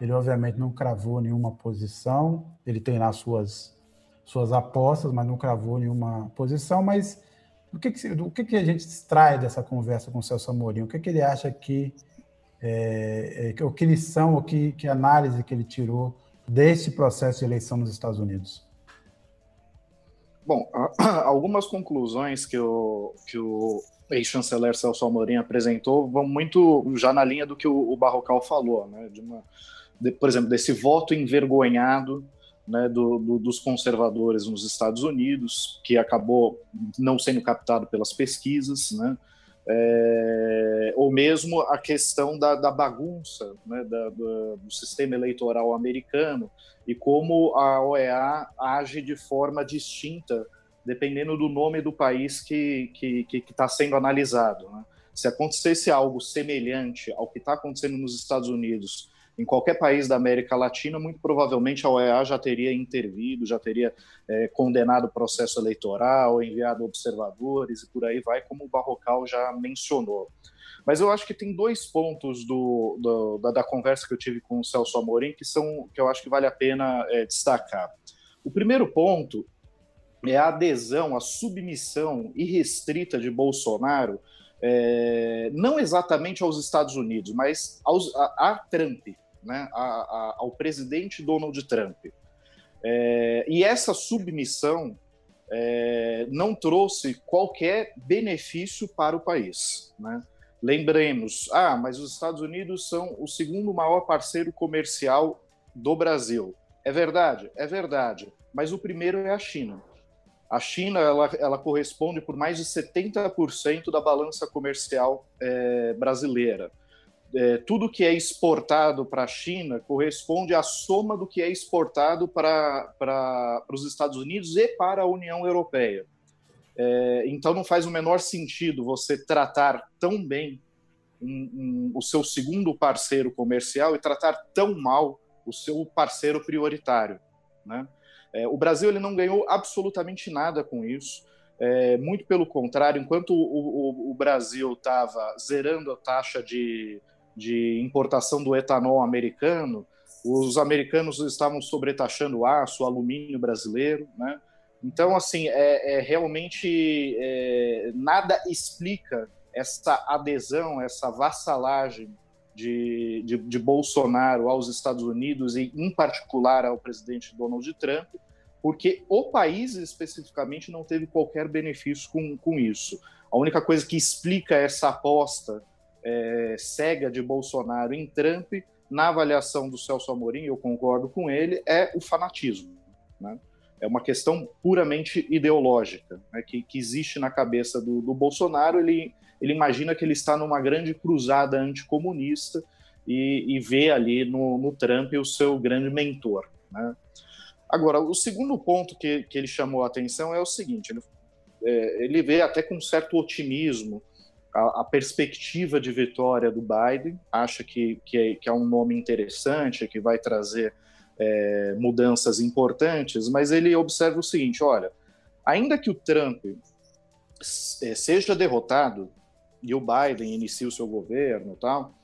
Ele obviamente não cravou nenhuma posição, ele tem lá suas, suas apostas, mas não cravou nenhuma posição, mas o que, que, que, que a gente extrai dessa conversa com o Celso Amorim? O que, que ele acha que É, é, o que lição, o que, que análise que ele tirou desse processo de eleição nos Estados Unidos? Bom, [coughs] algumas conclusões que o, que o ex-chanceler Celso Amorim apresentou vão muito já na linha do que o, o Barrocal falou, né? De uma, de, por exemplo, desse voto envergonhado né, do, do, dos conservadores nos Estados Unidos, que acabou não sendo captado pelas pesquisas, né? É, ou mesmo a questão da, da bagunça né, da, do, do, sistema eleitoral americano e como a OEA age de forma distinta dependendo do nome do país que está tá sendo analisado. Né? Se acontecesse algo semelhante ao que está acontecendo nos Estados Unidos, em qualquer país da América Latina, muito provavelmente a OEA já teria intervido, já teria é, condenado o processo eleitoral, enviado observadores e por aí vai, como o Barrocal já mencionou. Mas eu acho que tem dois pontos do, do, da, da, conversa que eu tive com o Celso Amorim que são que eu acho que vale a pena é, destacar. O primeiro ponto é a adesão, a submissão irrestrita de Bolsonaro, é, não exatamente aos Estados Unidos, mas aos, a, a Trump, né, a, a, ao presidente Donald Trump. É, e essa submissão é, não trouxe qualquer benefício para o país. Né? Lembremos, ah, mas os Estados Unidos são o segundo maior parceiro comercial do Brasil. É verdade, é verdade. Mas o primeiro é a China. A China ela, ela corresponde por mais de 70% da balança comercial é, brasileira. É, tudo que é exportado para a China corresponde à soma do que é exportado para, os Estados Unidos e para a União Europeia. É, então não faz o menor sentido você tratar tão bem um, um, o seu segundo parceiro comercial e tratar tão mal o seu parceiro prioritário. Né? É, o Brasil ele não ganhou absolutamente nada com isso. É, muito pelo contrário, enquanto o, o, o Brasil estava zerando a taxa de, de importação do etanol americano, os americanos estavam sobretaxando aço, alumínio brasileiro, né? Então, assim, é, é realmente é, nada explica essa adesão, essa vassalagem de, de, de, Bolsonaro aos Estados Unidos e, em particular, ao presidente Donald Trump, porque o país especificamente não teve qualquer benefício com, com isso. A única coisa que explica essa aposta é, cega de Bolsonaro em Trump, na avaliação do Celso Amorim, eu concordo com ele, é o fanatismo. Né? É uma questão puramente ideológica né, que, que, existe na cabeça do, do Bolsonaro. Ele ele imagina que ele está numa grande cruzada anticomunista e, e vê ali no, no Trump o seu grande mentor. Né? Agora, o segundo ponto que, que ele chamou a atenção é o seguinte: ele, é, ele vê até com certo otimismo a, a, perspectiva de vitória do Biden, acha que, que, é, que é um nome interessante, que vai trazer é, mudanças importantes, mas ele observa o seguinte: olha, ainda que o Trump é, seja derrotado, e o Biden inicia o seu governo tal,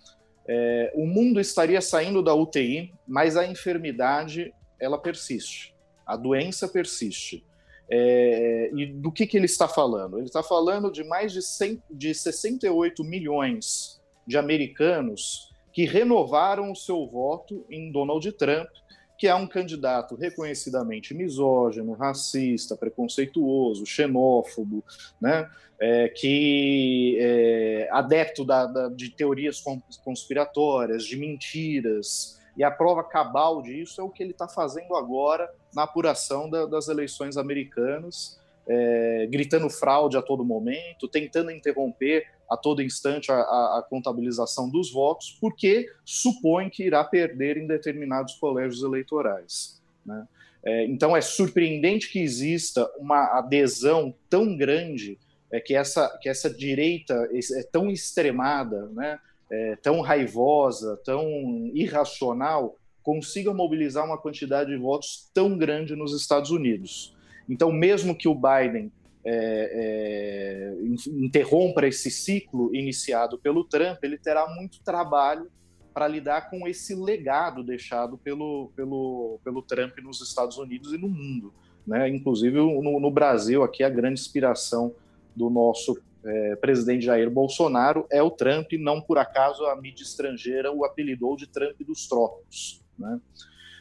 é, o mundo estaria saindo da UTI, mas a enfermidade ela persiste, a doença persiste. É, e do que, que ele está falando? Ele está falando de mais de, 100, de 68 milhões de americanos que renovaram o seu voto em Donald Trump, que é um candidato reconhecidamente misógino, racista, preconceituoso, xenófobo, né? é, que é adepto da, da, de teorias conspiratórias, de mentiras, e a prova cabal disso é o que ele está fazendo agora na apuração da, das eleições americanas, é, gritando fraude a todo momento, tentando interromper a todo instante a, a, a, contabilização dos votos, porque supõe que irá perder em determinados colégios eleitorais. Né? É, então é surpreendente que exista uma adesão tão grande é que essa, que essa direita é tão extremada, né, é tão raivosa, tão irracional, consiga mobilizar uma quantidade de votos tão grande nos Estados Unidos. Então, mesmo que o Biden é, é, interrompa esse ciclo iniciado pelo Trump, ele terá muito trabalho para lidar com esse legado deixado pelo, pelo, pelo Trump nos Estados Unidos e no mundo. Né? Inclusive no, no Brasil, aqui a grande inspiração do nosso é, presidente Jair Bolsonaro é o Trump, não por acaso a mídia estrangeira o apelidou de Trump dos trocos. Né?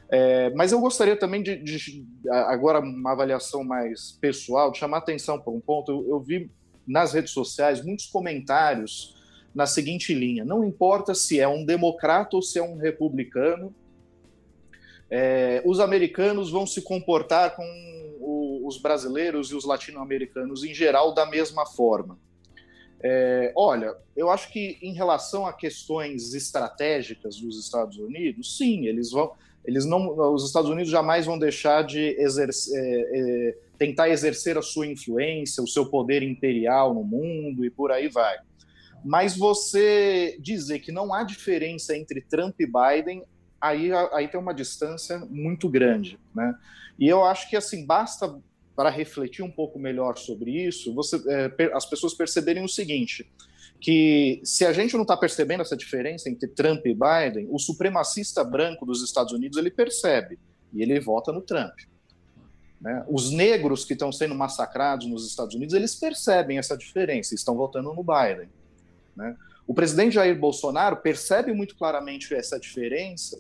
É, mas eu gostaria também de, de, agora uma avaliação mais pessoal, de chamar atenção para um ponto. Eu, eu vi nas redes sociais muitos comentários na seguinte linha: não importa se é um democrata ou se é um republicano, é, os americanos vão se comportar com o, os brasileiros e os latino-americanos em geral da mesma forma. É, olha, eu acho que em relação a questões estratégicas dos Estados Unidos, sim, eles vão, eles não, os Estados Unidos jamais vão deixar de exercer, é, é, tentar exercer a sua influência, o seu poder imperial no mundo e por aí vai. Mas você dizer que não há diferença entre Trump e Biden, aí, aí tem uma distância muito grande, né? E eu acho que assim basta para refletir um pouco melhor sobre isso, você, é, as pessoas perceberem o seguinte: que se a gente não está percebendo essa diferença entre Trump e Biden, o supremacista branco dos Estados Unidos ele percebe e ele vota no Trump. Né? Os negros que estão sendo massacrados nos Estados Unidos eles percebem essa diferença e estão votando no Biden. Né? O presidente Jair Bolsonaro percebe muito claramente essa diferença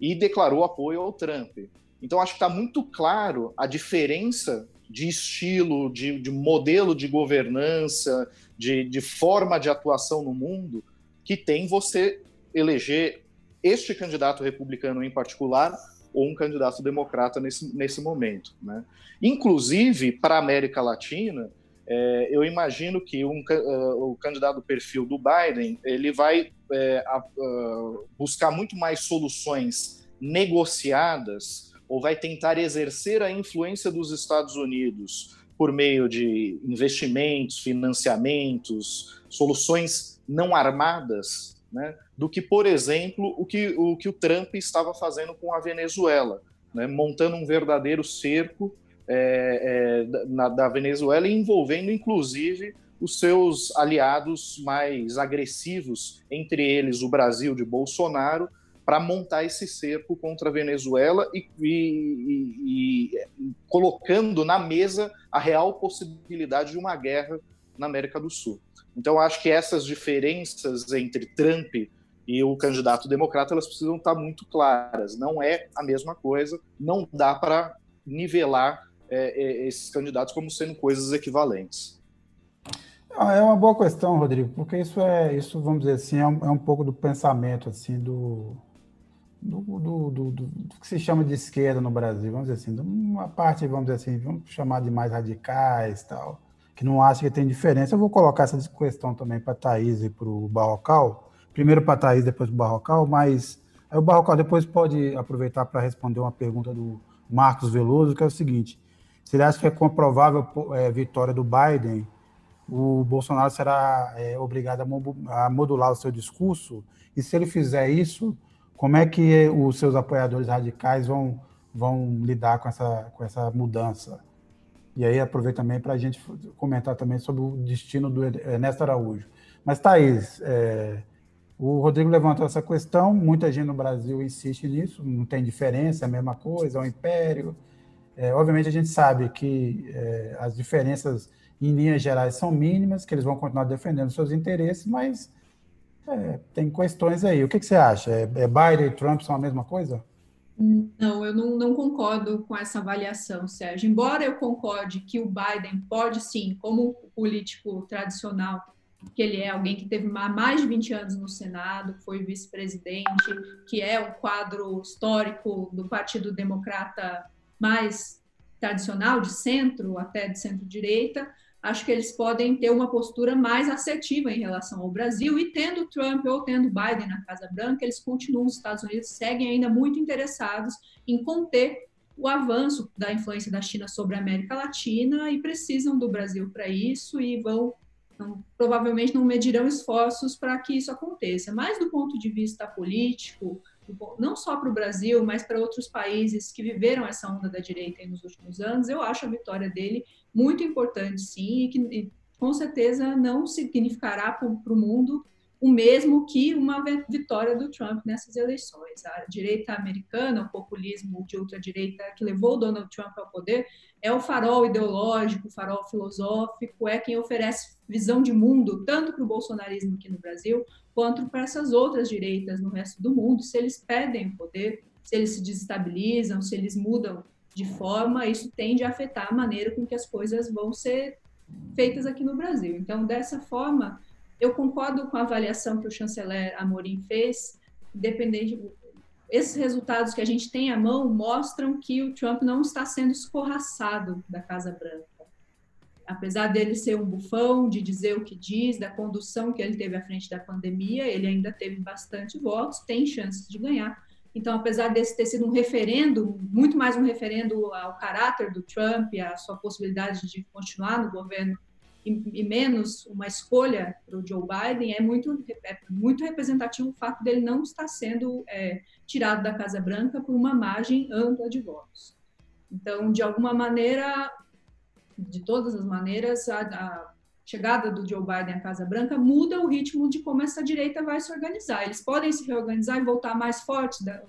e declarou apoio ao Trump. Então, acho que está muito claro a diferença de estilo, de, de modelo de governança, de, de, forma de atuação no mundo que tem você eleger este candidato republicano em particular ou um candidato democrata nesse, nesse momento. Né? Inclusive, para a América Latina, é, eu imagino que um, uh, o candidato perfil do Biden ele vai é, uh, buscar muito mais soluções negociadas ou vai tentar exercer a influência dos Estados Unidos por meio de investimentos, financiamentos, soluções não armadas, né, do que, por exemplo, o que o, que o Trump estava fazendo com a Venezuela, né, montando um verdadeiro cerco é, é, na, da Venezuela, envolvendo inclusive os seus aliados mais agressivos, entre eles o Brasil de Bolsonaro, para montar esse cerco contra a Venezuela e, e, e, e, colocando na mesa a real possibilidade de uma guerra na América do Sul. Então, acho que essas diferenças entre Trump e o candidato democrata elas precisam estar muito claras. Não é a mesma coisa, não dá para nivelar é, é, esses candidatos como sendo coisas equivalentes. Ah, é uma boa questão, Rodrigo, porque isso é, isso vamos dizer assim, é um, é um pouco do pensamento assim do do, do, do, do, que se chama de esquerda no Brasil, vamos dizer assim, uma parte, vamos dizer assim, vamos chamar de mais radicais tal, que não acha que tem diferença. Eu vou colocar essa questão também para a Thaís e para o Barrocal, primeiro para a Thaís, depois para o Barrocal, mas aí o Barrocal depois pode aproveitar para responder uma pergunta do Marcos Veloso, que é o seguinte, se ele acha que é comprovável é, vitória do Biden, o Bolsonaro será é, obrigado a modular o seu discurso, e se ele fizer isso, como é que os seus apoiadores radicais vão, vão lidar com essa, com essa mudança? E aí aproveito também para a gente comentar também sobre o destino do Ernesto Araújo. Mas, Thaís, é, o Rodrigo levantou essa questão, muita gente no Brasil insiste nisso, não tem diferença, é a mesma coisa, é um império. É, obviamente, a gente sabe que é, as diferenças, em linhas gerais, são mínimas, que eles vão continuar defendendo seus interesses, mas é, tem questões aí. O que, que você acha? É, é, Biden e Trump são a mesma coisa? Não, eu não, não, concordo com essa avaliação, Sérgio. Embora eu concorde que o Biden pode sim, como político tradicional, que ele é alguém que teve mais de 20 anos no Senado, foi vice-presidente, que é o quadro histórico do Partido Democrata mais tradicional, de centro até de centro-direita, acho que eles podem ter uma postura mais assertiva em relação ao Brasil e tendo Trump ou tendo Biden na Casa Branca, eles continuam, os Estados Unidos seguem ainda muito interessados em conter o avanço da influência da China sobre a América Latina e precisam do Brasil para isso e vão não, provavelmente não medirão esforços para que isso aconteça. Mas do ponto de vista político, não só para o Brasil, mas para outros países que viveram essa onda da direita nos últimos anos, eu acho a vitória dele muito importante, sim, e que e, com certeza não significará para o mundo o mesmo que uma vitória do Trump nessas eleições. A direita americana, o populismo de ultradireita que levou Donald Trump ao poder, é o farol ideológico, o farol filosófico, é quem oferece visão de mundo, tanto para o bolsonarismo aqui no Brasil, quanto para essas outras direitas no resto do mundo, se eles perdem o poder, se eles se desestabilizam, se eles mudam de forma, isso tende a afetar a maneira com que as coisas vão ser feitas aqui no Brasil. Então, dessa forma, eu concordo com a avaliação que o chanceler Amorim fez, independente esses resultados que a gente tem à mão mostram que o Trump não está sendo escorraçado da Casa Branca. Apesar dele ser um bufão, de dizer o que diz, da condução que ele teve à frente da pandemia, ele ainda teve bastante votos, tem chances de ganhar. Então, apesar desse ter sido um referendo, muito mais um referendo ao caráter do Trump, à sua possibilidade de continuar no governo e, e menos uma escolha para o Joe Biden, é muito, é muito representativo o fato dele não estar sendo é, tirado da Casa Branca por uma margem ampla de votos. Então, de alguma maneira, de todas as maneiras, a, a chegada do Joe Biden à Casa Branca muda o ritmo de como essa direita vai se organizar. Eles podem se reorganizar e voltar mais fortes da,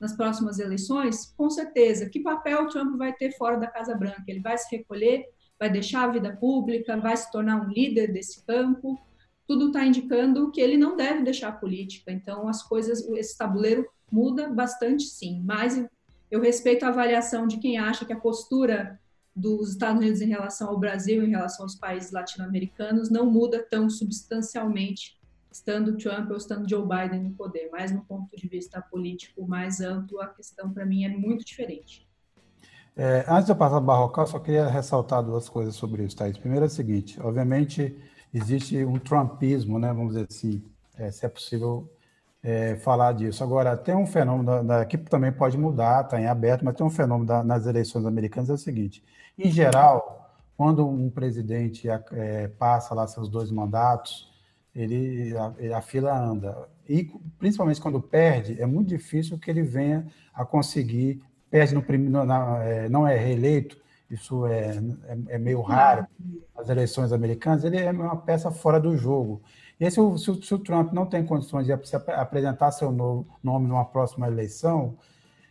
nas próximas eleições? Com certeza. Que papel o Trump vai ter fora da Casa Branca? Ele vai se recolher vai deixar a vida pública, vai se tornar um líder desse campo. Tudo está indicando que ele não deve deixar a política. Então, as coisas, esse tabuleiro muda bastante, sim. Mas eu respeito a avaliação de quem acha que a postura dos Estados Unidos em relação ao Brasil, em relação aos países latino-americanos, não muda tão substancialmente, estando Trump ou estando Joe Biden no poder. Mas, no ponto de vista político mais amplo, a questão, para mim, é muito diferente. É, antes de eu passar do Barrocal, só queria ressaltar duas coisas sobre isso, Thaís. Primeiro é o seguinte, obviamente existe um trumpismo, né, vamos dizer assim, é, se é possível é, falar disso. Agora, tem um fenômeno, da, que também pode mudar, está em aberto, mas tem um fenômeno da, nas eleições americanas, é o seguinte, em geral, quando um presidente é, passa lá seus dois mandatos, ele a, a, fila anda. E principalmente quando perde, é muito difícil que ele venha a conseguir perde no primeiro, é, não é reeleito, isso é, é, é, meio raro nas eleições americanas, ele é uma peça fora do jogo. E o, se, o, se o Trump não tem condições de apresentar seu novo nome numa próxima eleição,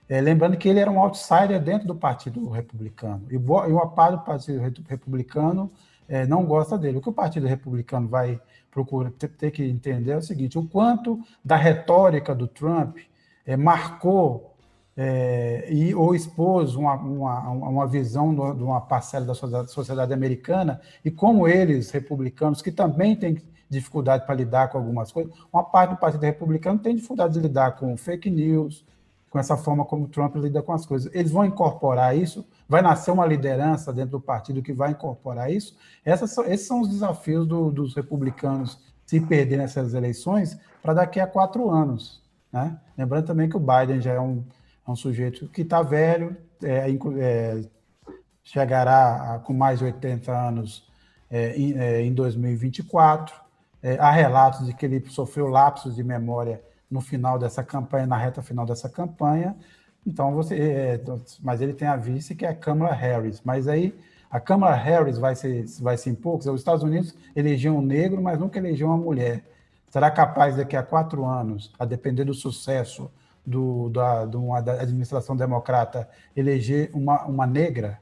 é, lembrando que ele era um outsider dentro do Partido Republicano, e, uma parte do Partido Republicano é, não gosta dele. O que o Partido Republicano vai procurar ter, ter que entender é o seguinte: o quanto da retórica do Trump é, marcou é, e ou expôs uma, uma, uma visão de uma parcela da sociedade, sociedade americana e como eles, republicanos, que também têm dificuldade para lidar com algumas coisas, uma parte do Partido Republicano tem dificuldade de lidar com fake news, com essa forma como Trump lida com as coisas. Eles vão incorporar isso? Vai nascer uma liderança dentro do partido que vai incorporar isso? Essas, esses são os desafios do, dos republicanos se perderem essas eleições para daqui a quatro anos. Né? Lembrando também que o Biden já é um é um sujeito que está velho, é, é, chegará a, com mais de 80 anos é, em, é, em 2024. É, há relatos de que ele sofreu lapsos de memória no final dessa campanha, na reta final dessa campanha. Então, você, é, mas ele tem a vice que é a Kamala Harris. Mas aí a Kamala Harris vai se, vai se impor. Os Estados Unidos elegeu um negro, mas nunca elegeu uma mulher. Será capaz daqui a quatro anos, a depender do sucesso do, da, de uma administração democrata eleger uma, uma negra,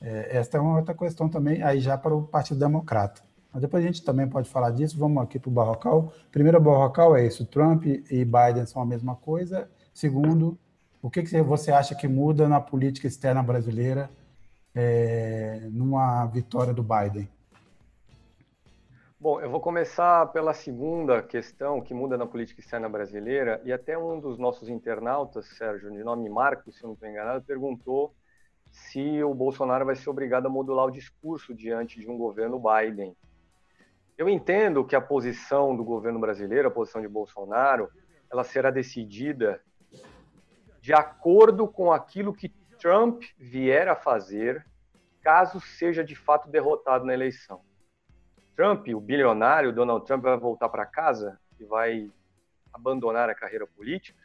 é, esta é uma outra questão também, aí já para o Partido Democrata. Mas depois a gente também pode falar disso. Vamos aqui para o Barrocal. Primeiro, o Barrocal é isso: Trump e Biden são a mesma coisa. Segundo, o que, que você acha que muda na política externa brasileira é, numa vitória do Biden? Bom, eu vou começar pela segunda questão que muda na política externa brasileira, e até um dos nossos internautas, Sérgio, de nome Marcos, se eu não estou enganado, perguntou se o Bolsonaro vai ser obrigado a modular o discurso diante de um governo Biden. Eu entendo que a posição do governo brasileiro, a posição de Bolsonaro, ela será decidida de acordo com aquilo que Trump vier a fazer, caso seja de fato derrotado na eleição. Trump, o bilionário Donald Trump, vai voltar para casa e vai abandonar a carreira política?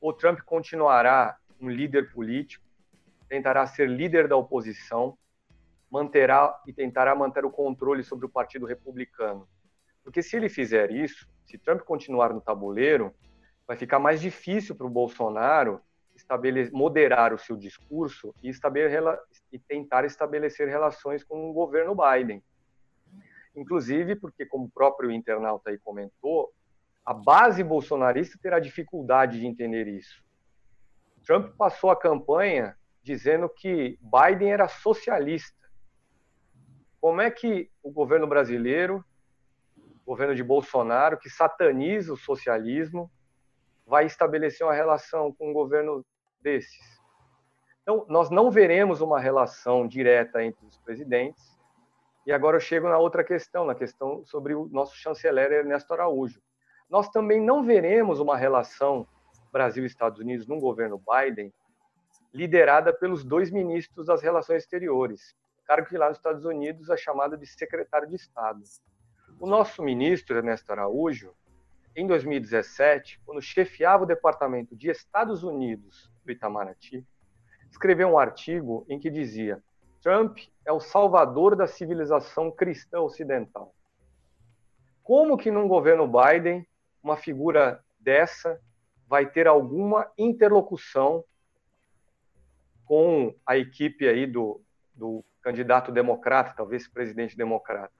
Ou Trump continuará um líder político, tentará ser líder da oposição, manterá e tentará manter o controle sobre o Partido Republicano? Porque se ele fizer isso, se Trump continuar no tabuleiro, vai ficar mais difícil para o Bolsonaro moderar o seu discurso e, e tentar estabelecer relações com o governo Biden. inclusive porque, como o próprio internauta aí comentou, a base bolsonarista terá dificuldade de entender isso. Trump passou a campanha dizendo que Biden era socialista. Como é que o governo brasileiro, o governo de Bolsonaro, que sataniza o socialismo, vai estabelecer uma relação com um governo desses? Então, nós não veremos uma relação direta entre os presidentes. E agora eu chego na outra questão, na questão sobre o nosso chanceler Ernesto Araújo. Nós também não veremos uma relação Brasil Estados Unidos num governo Biden liderada pelos dois ministros das Relações Exteriores, cargo que lá nos Estados Unidos é chamado de secretário de Estado. O nosso ministro, Ernesto Araújo, em 2017, quando chefiava o Departamento de Estados Unidos do Itamaraty, escreveu um artigo em que dizia: Trump é o salvador da civilização cristã ocidental. Como que num governo Biden uma figura dessa vai ter alguma interlocução com a equipe aí do, do candidato democrata, talvez presidente democrata.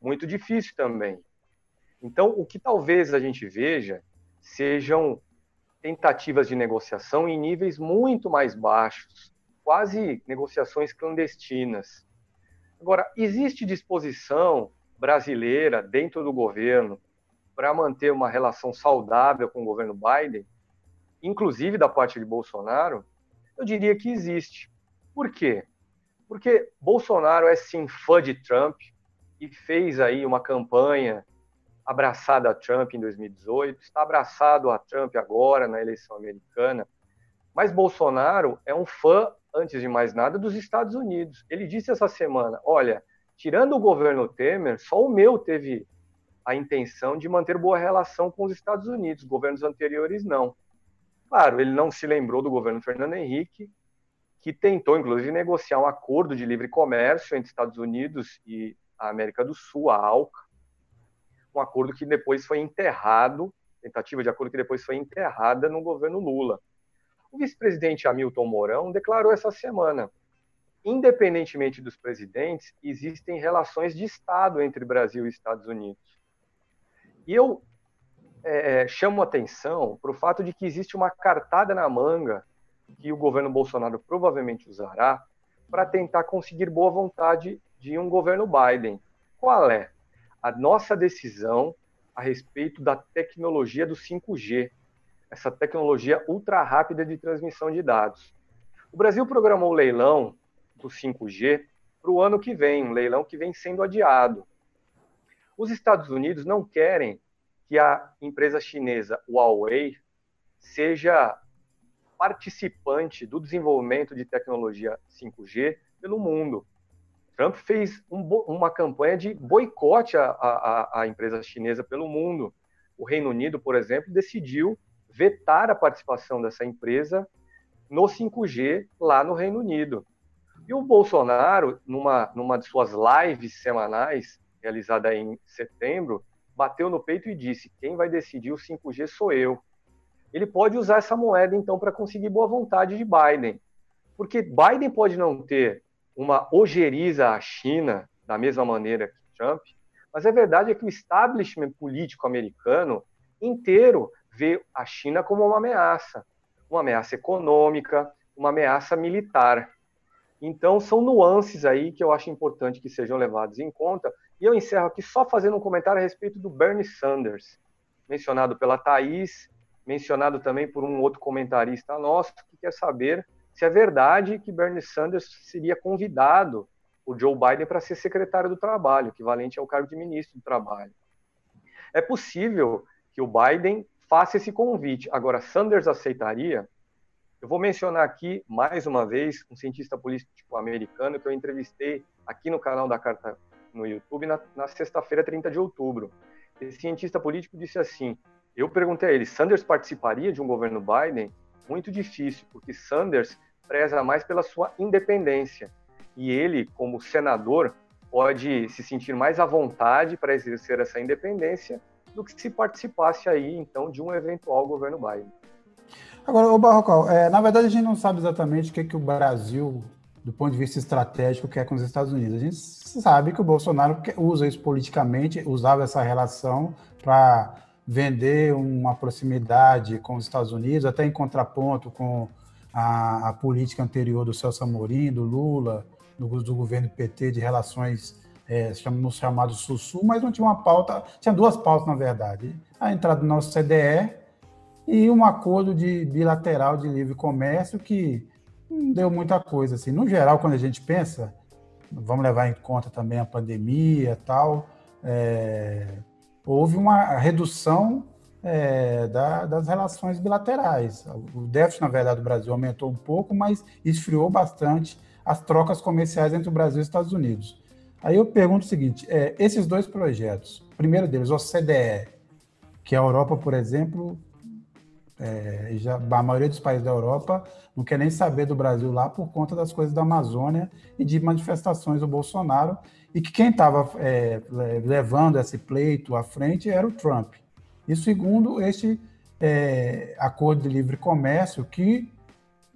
Muito difícil também. Então, o que talvez a gente veja sejam tentativas de negociação em níveis muito mais baixos, quase negociações clandestinas. Agora, existe disposição brasileira dentro do governo para manter uma relação saudável com o governo Biden, inclusive da parte de Bolsonaro? Eu diria que existe. Por quê? Porque Bolsonaro é sim fã de Trump e fez aí uma campanha abraçada a Trump em 2018, está abraçado a Trump agora na eleição americana. Mas Bolsonaro é um fã, antes de mais nada, dos Estados Unidos. Ele disse essa semana: olha, tirando o governo Temer, só o meu teve a intenção de manter boa relação com os Estados Unidos, governos anteriores não. Claro, ele não se lembrou do governo Fernando Henrique, que tentou, inclusive, negociar um acordo de livre comércio entre Estados Unidos e a América do Sul, a ALCA, um acordo que depois foi enterrado, tentativa de acordo que depois foi enterrada no governo Lula. O vice-presidente Hamilton Mourão declarou essa semana: independentemente dos presidentes, existem relações de Estado entre Brasil e Estados Unidos. E eu é, chamo atenção para o fato de que existe uma cartada na manga que o governo Bolsonaro provavelmente usará para tentar conseguir boa vontade de um governo Biden. Qual é? A nossa decisão a respeito da tecnologia do 5G, essa tecnologia ultra rápida de transmissão de dados. O Brasil programou o leilão do 5G para o ano que vem, um leilão que vem sendo adiado. Os Estados Unidos não querem que a empresa chinesa Huawei seja participante do desenvolvimento de tecnologia 5G pelo mundo. Trump fez um, uma campanha de boicote à, à, à, empresa chinesa pelo mundo. O Reino Unido, por exemplo, decidiu vetar a participação dessa empresa no 5G lá no Reino Unido. E o Bolsonaro, numa, numa de suas lives semanais, realizada em setembro, bateu no peito e disse: quem vai decidir o 5G sou eu. Ele pode usar essa moeda, então, para conseguir boa vontade de Biden. Porque Biden pode não ter uma ojeriza à China, da mesma maneira que Trump, mas a verdade é que o establishment político americano inteiro vê a China como uma ameaça, uma ameaça econômica, uma ameaça militar. Então, são nuances aí que eu acho importante que sejam levados em conta. E eu encerro aqui só fazendo um comentário a respeito do Bernie Sanders, mencionado pela Thaís, mencionado também por um outro comentarista nosso, que quer saber se é verdade que Bernie Sanders seria convidado por Joe Biden para ser secretário do Trabalho, equivalente ao cargo de ministro do Trabalho. É possível que o Biden faça esse convite. Agora, Sanders aceitaria? Eu vou mencionar aqui, mais uma vez, um cientista político americano que eu entrevistei aqui no canal da Carta no YouTube na, na sexta-feira, 30 de outubro. Esse cientista político disse assim: eu perguntei a ele, Sanders participaria de um governo Biden? Muito difícil, porque Sanders preza mais pela sua independência. E ele, como senador, pode se sentir mais à vontade para exercer essa independência do que se participasse aí, então, de um eventual governo Biden. Agora, o Barrocal, é, na verdade a gente não sabe exatamente o que, que o Brasil do ponto de vista estratégico que é com os Estados Unidos. A gente sabe que o Bolsonaro usa isso politicamente, usava essa relação para vender uma proximidade com os Estados Unidos, até em contraponto com a, a política anterior do Celso Amorim, do Lula, do, do governo PT de relações é, chamado Sul-Sul, mas não tinha uma pauta, tinha duas pautas, na verdade. A entrada do nosso CDE e um acordo de bilateral de livre comércio que não deu muita coisa. Assim. No geral, quando a gente pensa, vamos levar em conta também a pandemia tal, é, houve uma redução é, da, das relações bilaterais. O déficit, na verdade, do Brasil aumentou um pouco, mas esfriou bastante as trocas comerciais entre o Brasil e os Estados Unidos. Aí eu pergunto o seguinte: é, esses dois projetos, o primeiro deles, o CDE, que a Europa, por exemplo, é, já, a maioria dos países da Europa não quer nem saber do Brasil lá por conta das coisas da Amazônia e de manifestações do Bolsonaro, e que quem estava é, levando esse pleito à frente era o Trump. E segundo, este é, acordo de livre comércio que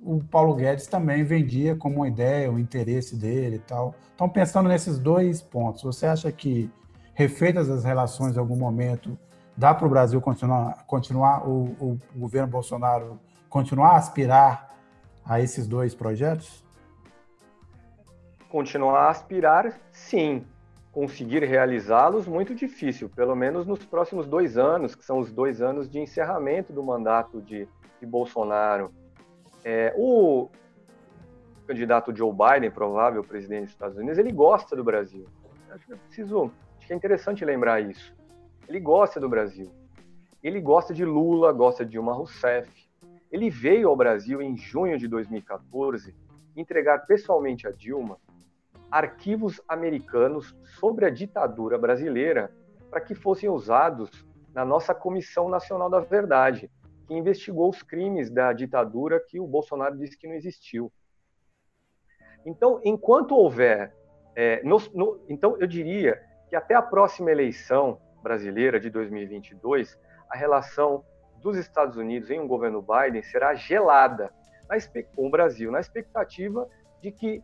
o Paulo Guedes também vendia como uma ideia, o um interesse dele e tal. Então, pensando nesses dois pontos, você acha que, refeitas as relações em algum momento, dá para o Brasil continuar, continuar o, o, governo Bolsonaro continuar a aspirar a esses dois projetos? Continuar a aspirar, sim. Conseguir realizá-los, muito difícil, pelo menos nos próximos dois anos, que são os dois anos de encerramento do mandato de, de Bolsonaro. É, o candidato Joe Biden, provável presidente dos Estados Unidos, ele gosta do Brasil. Acho que preciso, acho que é interessante lembrar isso. Ele gosta do Brasil. Ele gosta de Lula, gosta de Dilma Rousseff. Ele veio ao Brasil em junho de 2014 entregar pessoalmente a Dilma arquivos americanos sobre a ditadura brasileira para que fossem usados na nossa Comissão Nacional da Verdade, que investigou os crimes da ditadura que o Bolsonaro disse que não existiu. Então, enquanto houver, é, no, no, então eu diria que até a próxima eleição brasileira de 2022, a relação dos Estados Unidos em um governo Biden será gelada com o Brasil, na expectativa de que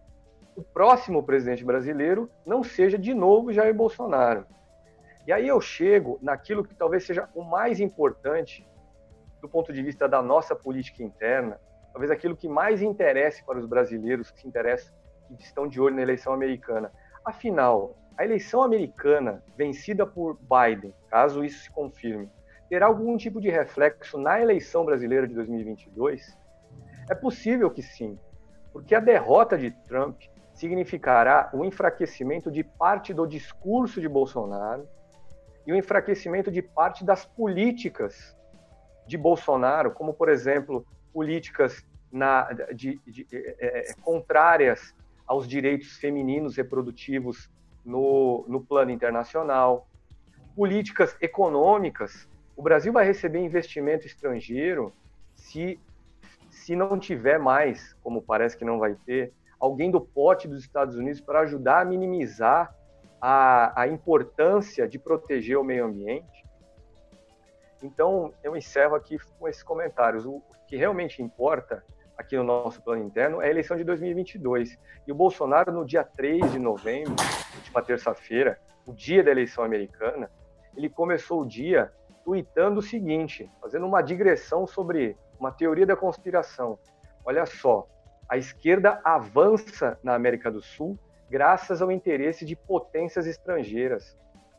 o próximo presidente brasileiro não seja de novo Jair Bolsonaro. E aí eu chego naquilo que talvez seja o mais importante do ponto de vista da nossa política interna, talvez aquilo que mais interesse para os brasileiros que se interessam que estão de olho na eleição americana. Afinal, a eleição americana vencida por Biden, caso isso se confirme, terá algum tipo de reflexo na eleição brasileira de 2022? É possível que sim, porque a derrota de Trump significará o enfraquecimento de parte do discurso de Bolsonaro e o enfraquecimento de parte das políticas de Bolsonaro, como, por exemplo, políticas na, de, de, é, é contrárias aos direitos femininos reprodutivos no, no plano internacional, políticas econômicas. O Brasil vai receber investimento estrangeiro se, se não tiver mais, como parece que não vai ter, alguém do pote dos Estados Unidos para ajudar a minimizar a, a importância de proteger o meio ambiente. Então, eu encerro aqui com esses comentários. O que realmente importa aqui no nosso plano interno é a eleição de 2022. E o Bolsonaro, no dia 3 de novembro, última terça-feira, o dia da eleição americana, ele começou o dia tweetando o seguinte, fazendo uma digressão sobre uma teoria da conspiração. Olha só, a esquerda avança na América do Sul graças ao interesse de potências estrangeiras,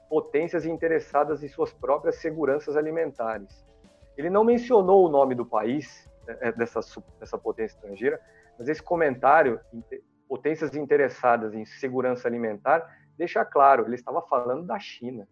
potências interessadas em suas próprias seguranças alimentares. Ele não mencionou o nome do país, é, dessa, dessa potência estrangeira, mas esse comentário, potências interessadas em segurança alimentar, deixa claro, ele estava falando da China.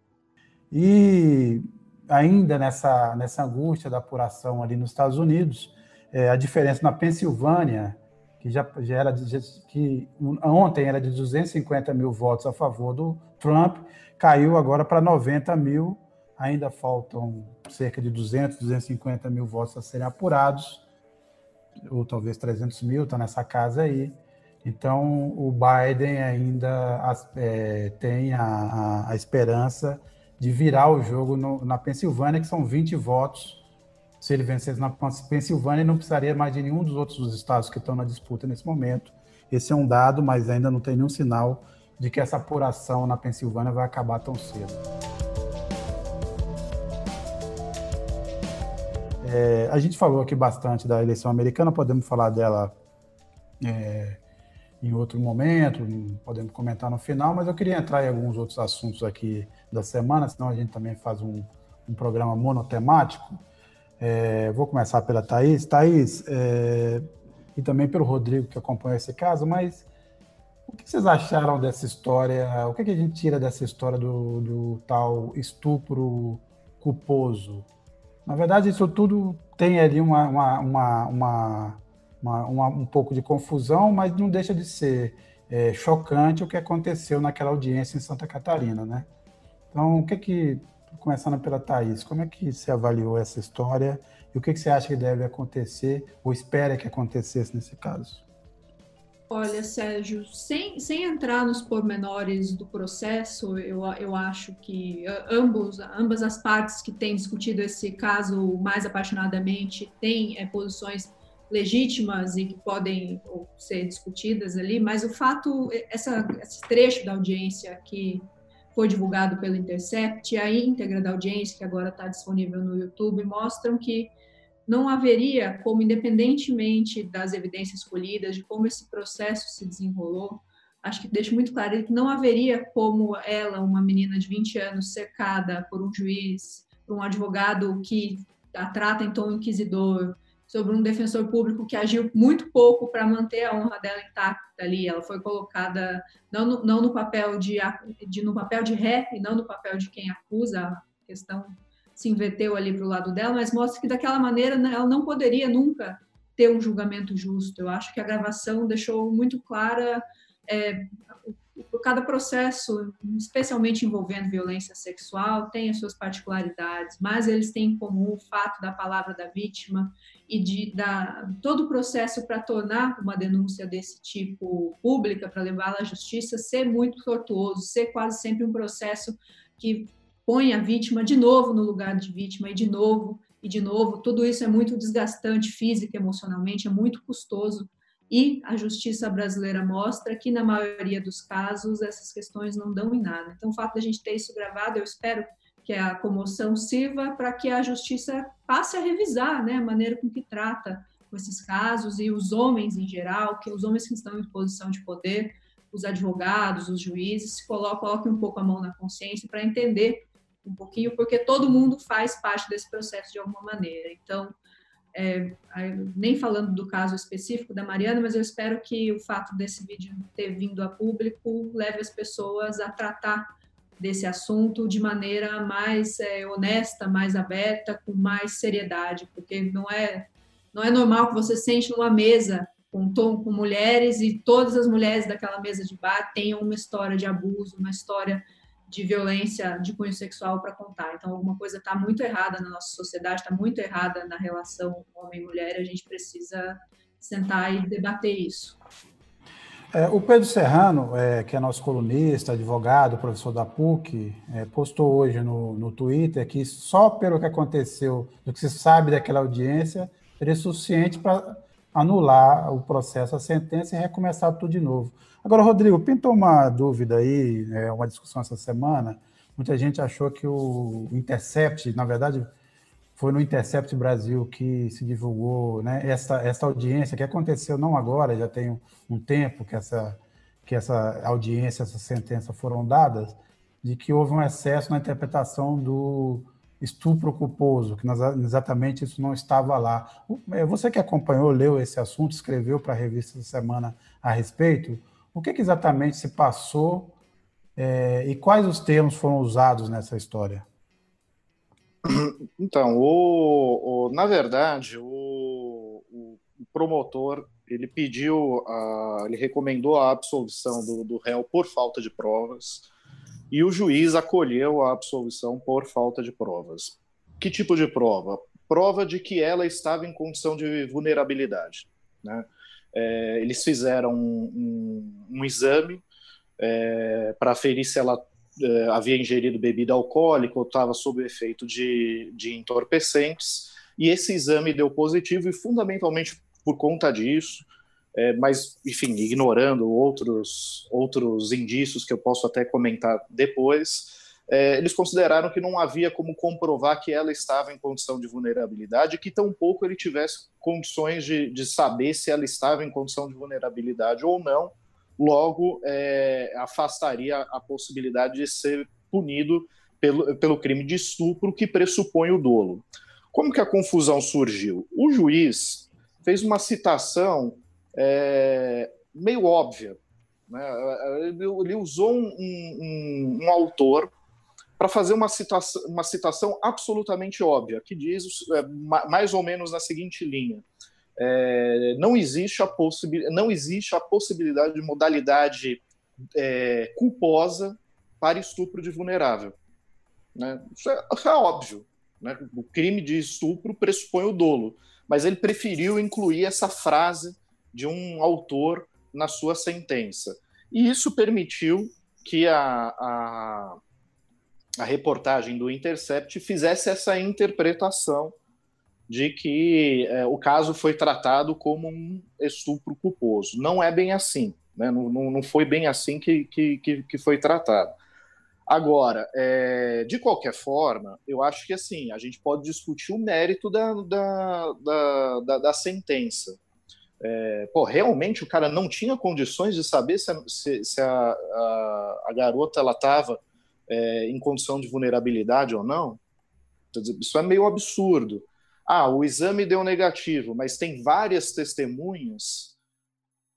E ainda nessa, nessa angústia da apuração ali nos Estados Unidos, é, a diferença na Pensilvânia, que já, já era de, que ontem era de 250 mil votos a favor do Trump, caiu agora para 90 mil. Ainda faltam cerca de 200, 250 mil votos a serem apurados ou talvez 300 mil, está nessa casa aí. Então, o Biden ainda é, tem a, a, a, esperança de virar o jogo no, na Pensilvânia, que são 20 votos. Se ele vencesse na Pensilvânia, ele não precisaria mais de nenhum dos outros estados que estão na disputa nesse momento. Esse é um dado, mas ainda não tem nenhum sinal de que essa apuração na Pensilvânia vai acabar tão cedo. É, a gente falou aqui bastante da eleição americana, podemos falar dela é, em outro momento, podemos comentar no final, mas eu queria entrar em alguns outros assuntos aqui da semana, senão a gente também faz um, um programa monotemático. É, vou começar pela Thaís. Thaís, é, e também pelo Rodrigo, que acompanhou esse caso, mas o que vocês acharam dessa história? O que, a gente tira dessa história do, do tal estupro culposo? Na verdade, isso tudo tem ali uma, uma uma, uma, um pouco de confusão, mas não deixa de ser é, chocante o que aconteceu naquela audiência em Santa Catarina, né? Então, o que que, começando pela Thaís, como é que você avaliou essa história e o que, que você acha que deve acontecer ou espera que acontecesse nesse caso? Olha, Sérgio, sem, sem entrar nos pormenores do processo, eu, eu acho que ambos, ambas as partes que têm discutido esse caso mais apaixonadamente têm é, posições legítimas e que podem ser discutidas ali, mas o fato, essa, esse trecho da audiência que foi divulgado pelo Intercept, a íntegra da audiência, que agora está disponível no YouTube, mostram que não haveria como, independentemente das evidências escolhidas, de como esse processo se desenrolou, acho que deixa muito claro que não haveria como ela, uma menina de 20 anos, cercada por um juiz, por um advogado que a trata em tom inquisidor, sobre um defensor público que agiu muito pouco para manter a honra dela intacta ali. Ela foi colocada não no, não no papel de, de, no papel de ré e não no papel de quem acusa. A questão se inverteu ali para o lado dela, mas mostra que daquela maneira né, ela não poderia nunca ter um julgamento justo. Eu acho que a gravação deixou muito clara é, cada processo, especialmente envolvendo violência sexual, tem as suas particularidades, mas eles têm em comum o fato da palavra da vítima e de da, todo o processo para tornar uma denúncia desse tipo pública, para levá-la à justiça, ser muito tortuoso, ser quase sempre um processo que põe a vítima de novo no lugar de vítima e de novo e de novo. Tudo isso é muito desgastante física, emocionalmente, é muito custoso e a justiça brasileira mostra que, na maioria dos casos, essas questões não dão em nada. Então, o fato de a gente ter isso gravado, eu espero que a comoção sirva para que a justiça passe a revisar né, a maneira com que trata esses casos e os homens em geral, que os homens que estão em posição de poder, os advogados, os juízes, coloquem um pouco a mão na consciência para entender um pouquinho, porque todo mundo faz parte desse processo de alguma maneira. Então, é, nem falando do caso específico da Mariana, mas eu espero que o fato desse vídeo ter vindo a público leve as pessoas a tratar desse assunto de maneira mais é, honesta, mais aberta, com mais seriedade, porque não é não é normal que você sente numa mesa com, com mulheres e todas as mulheres daquela mesa de bar tenham uma história de abuso, uma história de violência de cunho sexual para contar. Então, alguma coisa está muito errada na nossa sociedade, está muito errada na relação homem-mulher, a gente precisa sentar e debater isso. É, o Pedro Serrano, é, que é nosso colunista, advogado, professor da PUC, é, postou hoje no, no Twitter que só pelo que aconteceu, do que se sabe daquela audiência, seria suficiente para anular o processo, a sentença e recomeçar tudo de novo. Agora, Rodrigo, pintou uma dúvida aí, é, uma discussão essa semana. Muita gente achou que o Intercept, na verdade, foi no Intercept Brasil que se divulgou né, essa, essa audiência, que aconteceu não agora, já tem um tempo que essa, que essa audiência, essa sentença foram dadas, de que houve um excesso na interpretação do estupro culposo, que exatamente isso não estava lá. É, você que acompanhou, leu esse assunto, escreveu para a revista essa semana a respeito, o que, que exatamente se passou é, e quais os termos foram usados nessa história? Então, o, o na verdade, o, o, promotor ele pediu, a, ele recomendou a absolvição do, do réu por falta de provas e o juiz acolheu a absolvição por falta de provas. Que tipo de prova? Prova de que ela estava em condição de vulnerabilidade, né? é, eles fizeram um, um, um exame é, para aferir se ela é, havia ingerido bebida alcoólica ou estava sob efeito de, de entorpecentes, e esse exame deu positivo, e fundamentalmente por conta disso, é, mas, enfim, ignorando outros, outros indícios que eu posso até comentar depois, é, eles consideraram que não havia como comprovar que ela estava em condição de vulnerabilidade, que tampouco ele tivesse condições de, de saber se ela estava em condição de vulnerabilidade ou não, logo é, afastaria a possibilidade de ser punido pelo, pelo crime de estupro que pressupõe o dolo. Como que a confusão surgiu? O juiz fez uma citação é, meio óbvia. Né? Ele, usou um, um, um autor para fazer uma citação, uma citação absolutamente óbvia, que diz é, mais ou menos na seguinte linha: é, não, existe a não existe a possibilidade de modalidade é, culposa para estupro de vulnerável. Né? Isso, é, é, óbvio. Né? O crime de estupro pressupõe o dolo, mas ele preferiu incluir essa frase de um autor na sua sentença. E isso permitiu que a, a, a reportagem do Intercept fizesse essa interpretação de que é, o caso foi tratado como um estupro culposo. Não é bem assim, né? não, não, não foi bem assim que, que, que foi tratado. Agora, é, de qualquer forma, eu acho que assim, a gente pode discutir o mérito da, da, da, da, da sentença. É, pô, realmente o cara não tinha condições de saber se a, se, se a, a, a garota ela estava é, em condição de vulnerabilidade ou não? Isso é meio absurdo. Ah, o exame deu negativo, mas tem várias testemunhas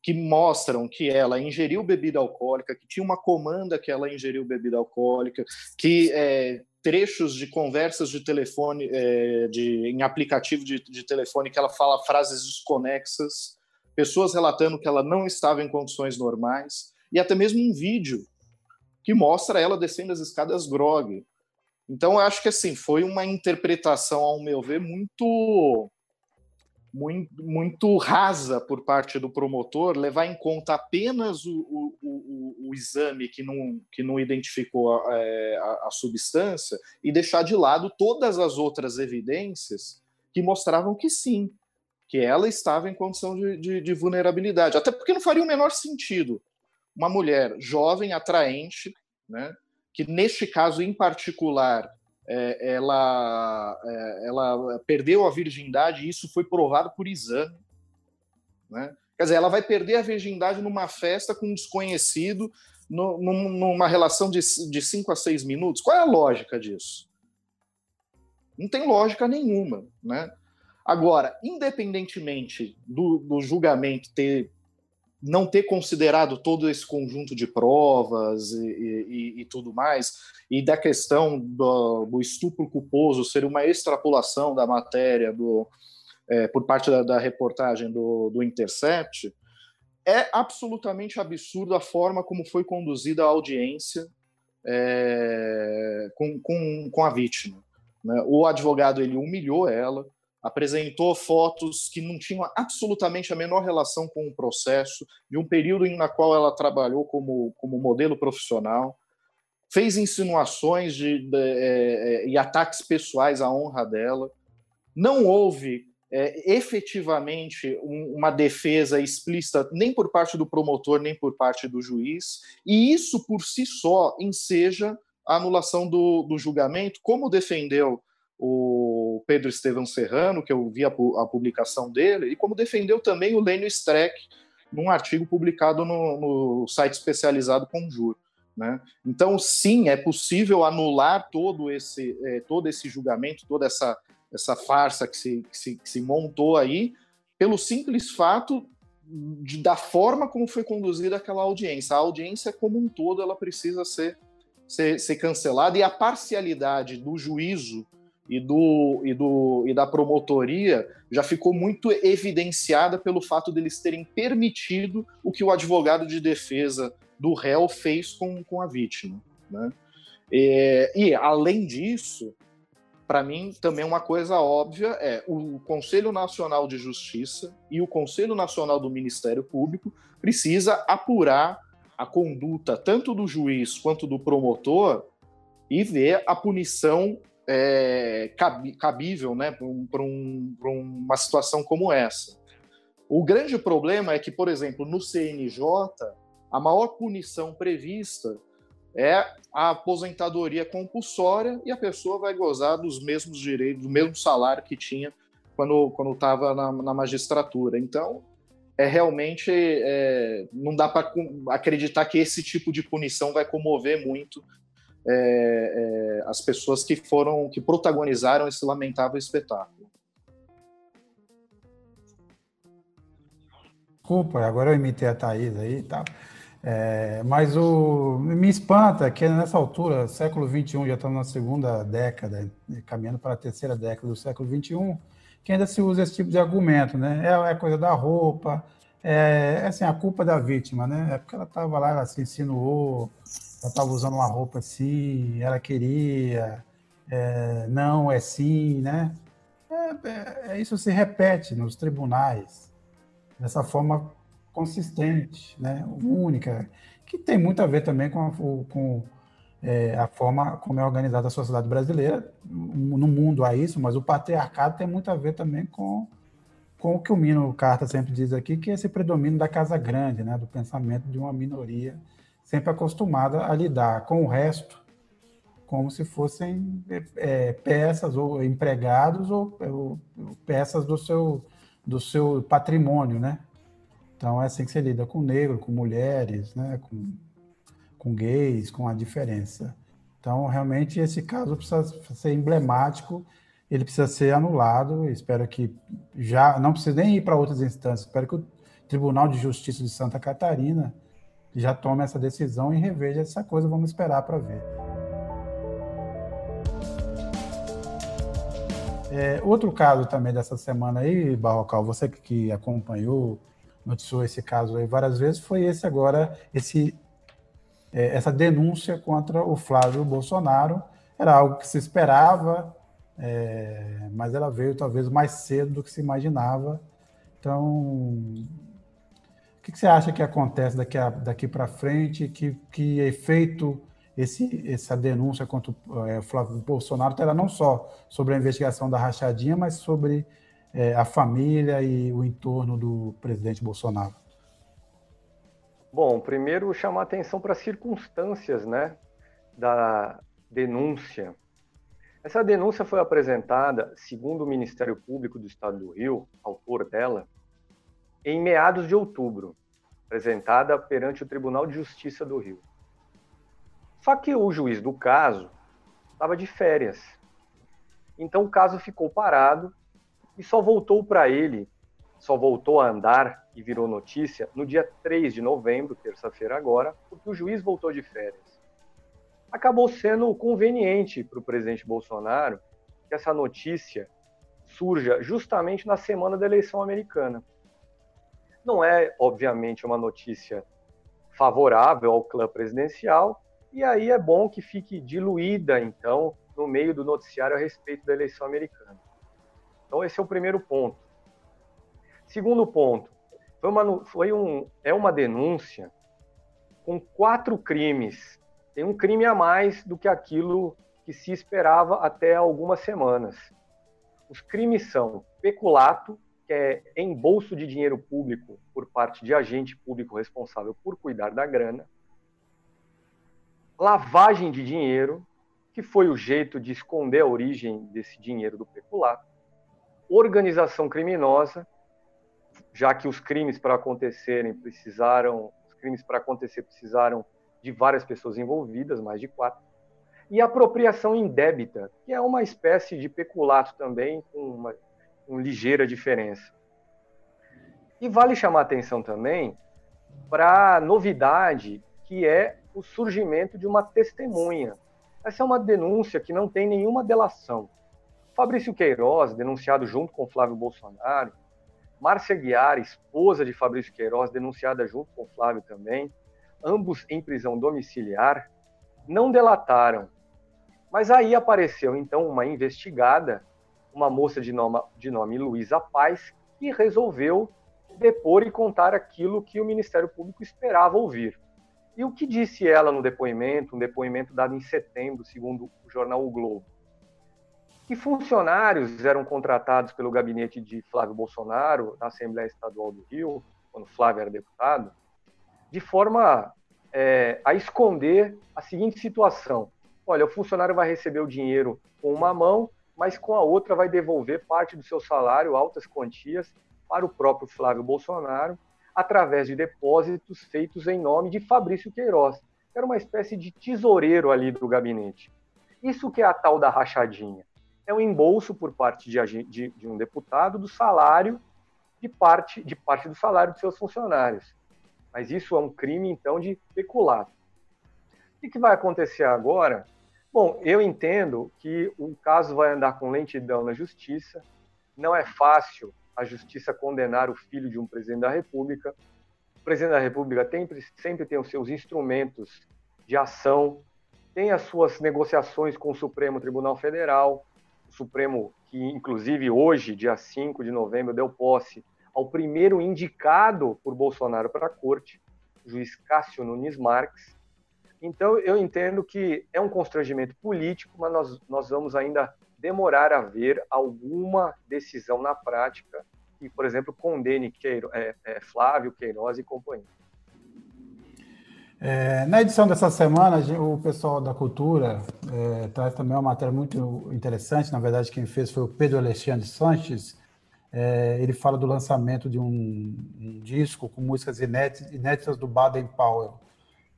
que mostram que ela ingeriu bebida alcoólica, que tinha uma comanda que ela ingeriu bebida alcoólica, que é, trechos de conversas de telefone, é, de, em aplicativo de, de telefone, que ela fala frases desconexas, pessoas relatando que ela não estava em condições normais, e até mesmo um vídeo que mostra ela descendo as escadas grog. Então, acho que assim foi uma interpretação, ao meu ver, muito muito, muito rasa por parte do promotor levar em conta apenas o, o, o, o exame que não, que não identificou a, é, a, a, substância e deixar de lado todas as outras evidências que mostravam que sim, que ela estava em condição de, de, de vulnerabilidade. Até porque não faria o menor sentido uma mulher jovem, atraente, né, que neste caso em particular é, ela, é, ela perdeu a virgindade e isso foi provado por exame. Né? Quer dizer, ela vai perder a virgindade numa festa com um desconhecido, no, numa relação de, de cinco a seis minutos. Qual é a lógica disso? Não tem lógica nenhuma. Né? Agora, independentemente do, do julgamento ter não ter considerado todo esse conjunto de provas e, e, e tudo mais, e da questão do, do, estupro culposo ser uma extrapolação da matéria do, é, por parte da, da reportagem do, do, Intercept, é absolutamente absurdo a forma como foi conduzida a audiência é, com, com, com a vítima. Né? O advogado ele humilhou ela, apresentou fotos que não tinham absolutamente a menor relação com o processo, de um período na qual ela trabalhou como, como modelo profissional, fez insinuações de, de é, é, e ataques pessoais à honra dela. Não houve é, efetivamente um, uma defesa explícita nem por parte do promotor, nem por parte do juiz, e isso por si só enseja a anulação do, do julgamento, como defendeu o Pedro Estevão Serrano, que eu vi a, a, publicação dele, e como defendeu também o Lênio Streck num artigo publicado no, no site especializado Conjur. Né? Então, sim, é possível anular todo esse, é, todo esse julgamento, toda essa, essa farsa que se, que se, que se montou aí, pelo simples fato de, da forma como foi conduzida aquela audiência. A audiência como um todo ela precisa ser, ser, ser cancelada e a parcialidade do juízo e, do, e, do, e da promotoria já ficou muito evidenciada pelo fato deles terem permitido o que o advogado de defesa do réu fez com, com a vítima. Né? E, e, além disso, para mim, também uma coisa óbvia é o Conselho Nacional de Justiça e o Conselho Nacional do Ministério Público precisa apurar a conduta tanto do juiz quanto do promotor e ver a punição é, cabível né, para um, um, uma situação como essa. O grande problema é que, por exemplo, no CNJ, a maior punição prevista é a aposentadoria compulsória e a pessoa vai gozar dos mesmos direitos, do mesmo salário que tinha quando estava na, na, magistratura. Então, é realmente é, não dá para acreditar que esse tipo de punição vai comover muito é, é, as pessoas que foram que protagonizaram esse lamentável espetáculo. Desculpa, agora eu imitei a Thaís aí tal. É, mas o me espanta que nessa altura, século XXI, já estamos na segunda década, caminhando para a terceira década do século XXI, que ainda se usa esse tipo de argumento, né? É, é coisa da roupa, é, é, assim, a culpa da vítima, né? É porque ela estava lá, ela se insinuou, ela estava usando uma roupa assim, ela queria, é, não é sim, né? É, é, é, isso se repete nos tribunais, dessa forma consistente, né? única, que tem muito a ver também com a, com, é, a forma como é organizada a sociedade brasileira. No mundo há isso, mas o patriarcado tem muito a ver também com, com o que o Mino Carta sempre diz aqui, que é esse predomínio da casa grande, né? do pensamento de uma minoria sempre acostumada a lidar com o resto como se fossem é, peças ou empregados ou, ou, peças do seu, do seu patrimônio, né? Então é assim que você lida com negro, com mulheres, né, com, com gays, com a diferença. Então realmente esse caso precisa ser emblemático, ele precisa ser anulado. Espero que já não precise nem ir para outras instâncias. Espero que o Tribunal de Justiça de Santa Catarina já tome essa decisão e reveja essa coisa. Vamos esperar para ver. É, outro caso também dessa semana aí, Barrocal, você que acompanhou noticiou esse caso aí várias vezes, foi esse agora, esse, é, essa denúncia contra o Flávio Bolsonaro. Era algo que se esperava, é, mas ela veio talvez mais cedo do que se imaginava. Então, que, que você acha que acontece daqui, daqui para frente? Que, que efeito esse, essa denúncia contra o é, Flávio Bolsonaro terá não só sobre a investigação da rachadinha, mas sobre é, a família e o entorno do presidente Bolsonaro? Bom, primeiro chamar atenção para as circunstâncias né, da denúncia. Essa denúncia foi apresentada, segundo o Ministério Público do Estado do Rio, autor dela, em meados de outubro, apresentada perante o Tribunal de Justiça do Rio. Só que o juiz do caso estava de férias. Então o caso ficou parado e só voltou para ele, só voltou a andar e virou notícia no dia 3 de novembro, terça-feira agora, porque o juiz voltou de férias. Acabou sendo conveniente para o presidente Bolsonaro que essa notícia surja justamente na semana da eleição americana. Não é, obviamente, uma notícia favorável ao clã presidencial, e aí é bom que fique diluída, então, no meio do noticiário a respeito da eleição americana. Então, esse é o primeiro ponto. Segundo ponto, foi uma, foi um, é uma denúncia com quatro crimes. Tem um crime a mais do que aquilo que se esperava até algumas semanas. Os crimes são peculato, que é embolso de dinheiro público por parte de agente público responsável por cuidar da grana, lavagem de dinheiro, que foi o jeito de esconder a origem desse dinheiro do peculato, organização criminosa, já que os crimes para acontecerem precisaram, os crimes para acontecer precisaram de várias pessoas envolvidas, mais de quatro, e apropriação indébita, que é uma espécie de peculato também, com uma, uma ligeira diferença. E vale chamar atenção também para a novidade que é o surgimento de uma testemunha. Essa é uma denúncia que não tem nenhuma delação. Fabrício Queiroz, denunciado junto com Flávio Bolsonaro, Márcia Guiar, esposa de Fabrício Queiroz, denunciada junto com Flávio também, ambos em prisão domiciliar, não delataram. Mas aí apareceu então uma investigada, uma moça de nome, de nome Luísa Paz, que resolveu depor e contar aquilo que o Ministério Público esperava ouvir. E o que disse ela no depoimento, um depoimento dado em setembro, segundo o jornal O Globo? Que funcionários eram contratados pelo gabinete de Flávio Bolsonaro na Assembleia Estadual do Rio, quando Flávio era deputado, de forma é, a esconder a seguinte situação: olha, o funcionário vai receber o dinheiro com uma mão, mas com a outra vai devolver parte do seu salário, altas quantias, para o próprio Flávio Bolsonaro, através de depósitos feitos em nome de Fabrício Queiroz, que era uma espécie de tesoureiro ali do gabinete. Isso que é a tal da rachadinha. É um embolso por parte de, de, de um deputado do salário de parte, de parte do salário de seus funcionários. Mas isso é um crime, então, de peculato. O que vai acontecer agora? Bom, eu entendo que o caso vai andar com lentidão na justiça. Não é fácil a justiça condenar o filho de um presidente da República. O presidente da República tem, sempre tem os seus instrumentos de ação, tem as suas negociações com o Supremo Tribunal Federal, o Supremo que, inclusive, hoje, dia 5 de novembro, deu posse ao primeiro indicado por Bolsonaro para a corte, o juiz Cássio Nunes Marques. Então, eu entendo que é um constrangimento político, mas nós, nós vamos ainda demorar a ver alguma decisão na prática que, por exemplo, condene Queiro, é, é, Flávio Queiroz e companhia. É, na edição dessa semana, o pessoal da Cultura é, traz também uma matéria muito interessante. Na verdade, quem fez foi o Pedro Alexandre Sanches. É, ele fala do lançamento de um, um disco com músicas inéditas, inéditas do Baden Powell,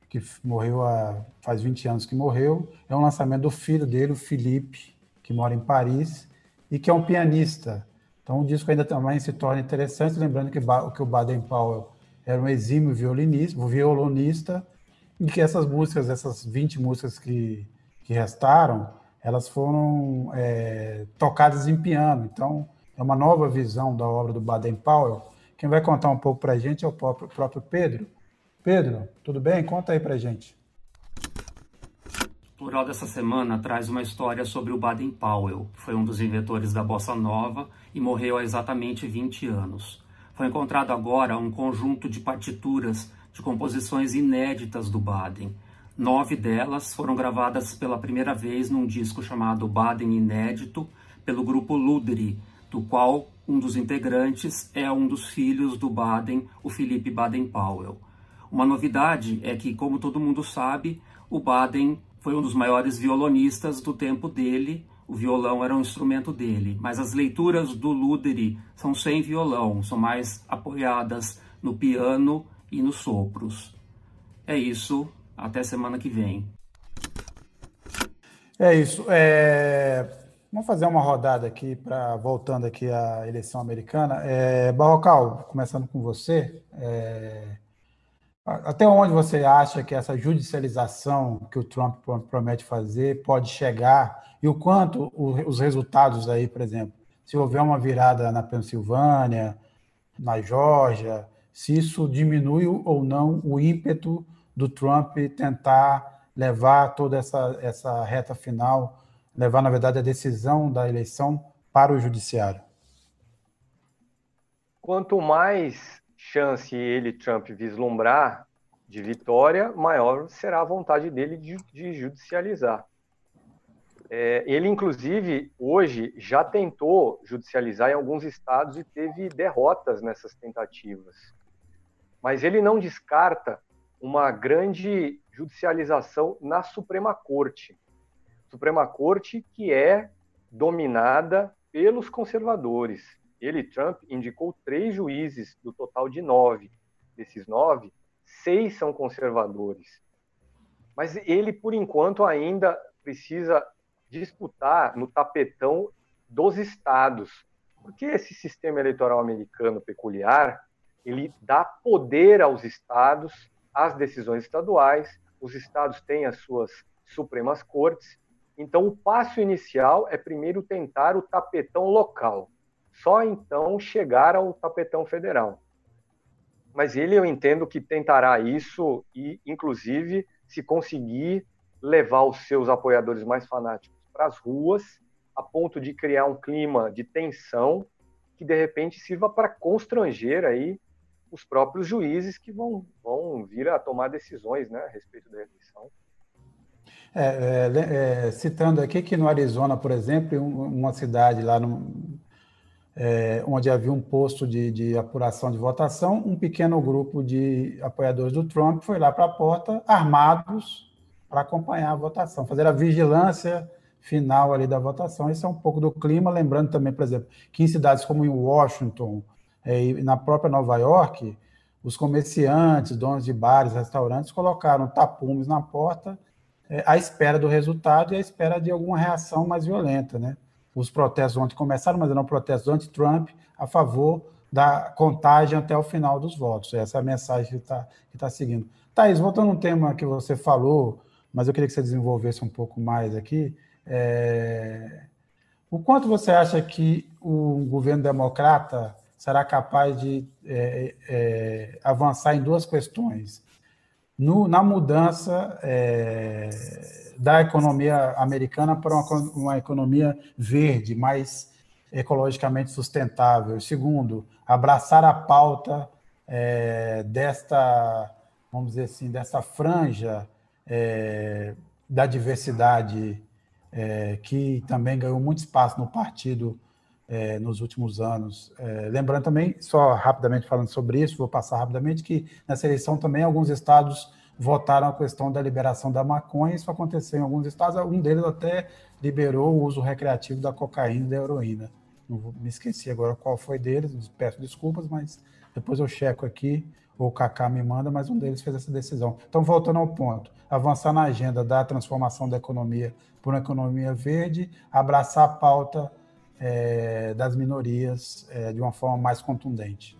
que morreu há, faz 20 anos que morreu. É um lançamento do filho dele, o Felipe, que mora em Paris e que é um pianista. Então o disco ainda também se torna interessante, lembrando que, que o Baden Powell era um exímio violinista, violonista, e que essas músicas, essas 20 músicas que, que restaram, elas foram é, tocadas em piano. Então é uma nova visão da obra do Baden Powell. Quem vai contar um pouco para a gente é o próprio, próprio Pedro. Pedro, tudo bem? Conta aí para a gente. O plural dessa semana traz uma história sobre o Baden Powell, foi um dos inventores da bossa nova e morreu há exatamente 20 anos. Foi encontrado agora um conjunto de partituras de composições inéditas do Baden. Nove delas foram gravadas pela primeira vez num disco chamado Baden Inédito, pelo grupo Luderi, do qual um dos integrantes é um dos filhos do Baden, o Felipe Baden Powell. Uma novidade é que, como todo mundo sabe, o Baden foi um dos maiores violonistas do tempo dele. O violão era um instrumento dele, mas as leituras do Luderi são sem violão, são mais apoiadas no piano e nos sopros. É isso, até semana que vem. É isso. É... Vamos fazer uma rodada aqui para voltando aqui à eleição americana. É... Barrocal, começando com você. É... Até onde você acha que essa judicialização que o Trump promete fazer pode chegar e o quanto os resultados aí, por exemplo, se houver uma virada na Pensilvânia, na Geórgia, se isso diminui ou não o ímpeto do Trump tentar levar toda essa, essa reta final, levar, na verdade, a decisão da eleição para o judiciário? Quanto mais chance ele, Trump, vislumbrar de vitória, maior será a vontade dele de, de judicializar. É, ele, inclusive, hoje já tentou judicializar em alguns estados e teve derrotas nessas tentativas. Mas ele não descarta uma grande judicialização na Suprema Corte. Suprema Corte que é dominada pelos conservadores. Ele, Trump, indicou três juízes do total de nove. Desses nove, seis são conservadores. Mas ele, por enquanto, ainda precisa disputar no tapetão dos estados. Porque esse sistema eleitoral americano peculiar, ele dá poder aos estados, às decisões estaduais, os estados têm as suas supremas cortes, então o passo inicial é primeiro tentar o tapetão local só então chegar ao tapetão federal. Mas ele, eu entendo que tentará isso e, inclusive, se conseguir levar os seus apoiadores mais fanáticos para as ruas, a ponto de criar um clima de tensão que, de repente, sirva para constranger aí os próprios juízes que vão, vão vir a tomar decisões né, a respeito da eleição. É, é, é, citando aqui que no Arizona, por exemplo, uma cidade lá no, é, onde havia um posto de, de, apuração de votação, um pequeno grupo de apoiadores do Trump foi lá para a porta, armados, para acompanhar a votação, fazer a vigilância final ali da votação. Esse é um pouco do clima, lembrando também, por exemplo, que em cidades como em Washington é, e na própria Nova York, os comerciantes, donos de bares, restaurantes, colocaram tapumes na porta é, à espera do resultado e à espera de alguma reação mais violenta. Né? Os protestos ontem começaram, mas eram protestos anti-Trump a favor da contagem até o final dos votos. Essa é a mensagem que está que tá seguindo. Thaís, voltando a um tema que você falou, mas eu queria que você desenvolvesse um pouco mais aqui. É... O quanto você acha que o governo democrata será capaz de é, é, avançar em duas questões? No, na mudança é, da economia americana para uma, uma, economia verde, mais ecologicamente sustentável. Segundo, abraçar a pauta é, desta, vamos dizer assim, dessa franja é, da diversidade que também ganhou muito espaço no partido é, nos últimos anos. É, lembrando também, só rapidamente falando sobre isso, vou passar rapidamente, que nessa eleição também alguns estados votaram a questão da liberação da maconha, isso aconteceu em alguns estados, um deles até liberou o uso recreativo da cocaína e da heroína. Não vou, me esqueci agora qual foi deles, peço desculpas, mas depois eu checo aqui, ou o Kaká me manda, mas um deles fez essa decisão. Então, voltando ao ponto, avançar na agenda da transformação da economia por uma economia verde, abraçar a pauta é, das minorias é, de uma forma mais contundente.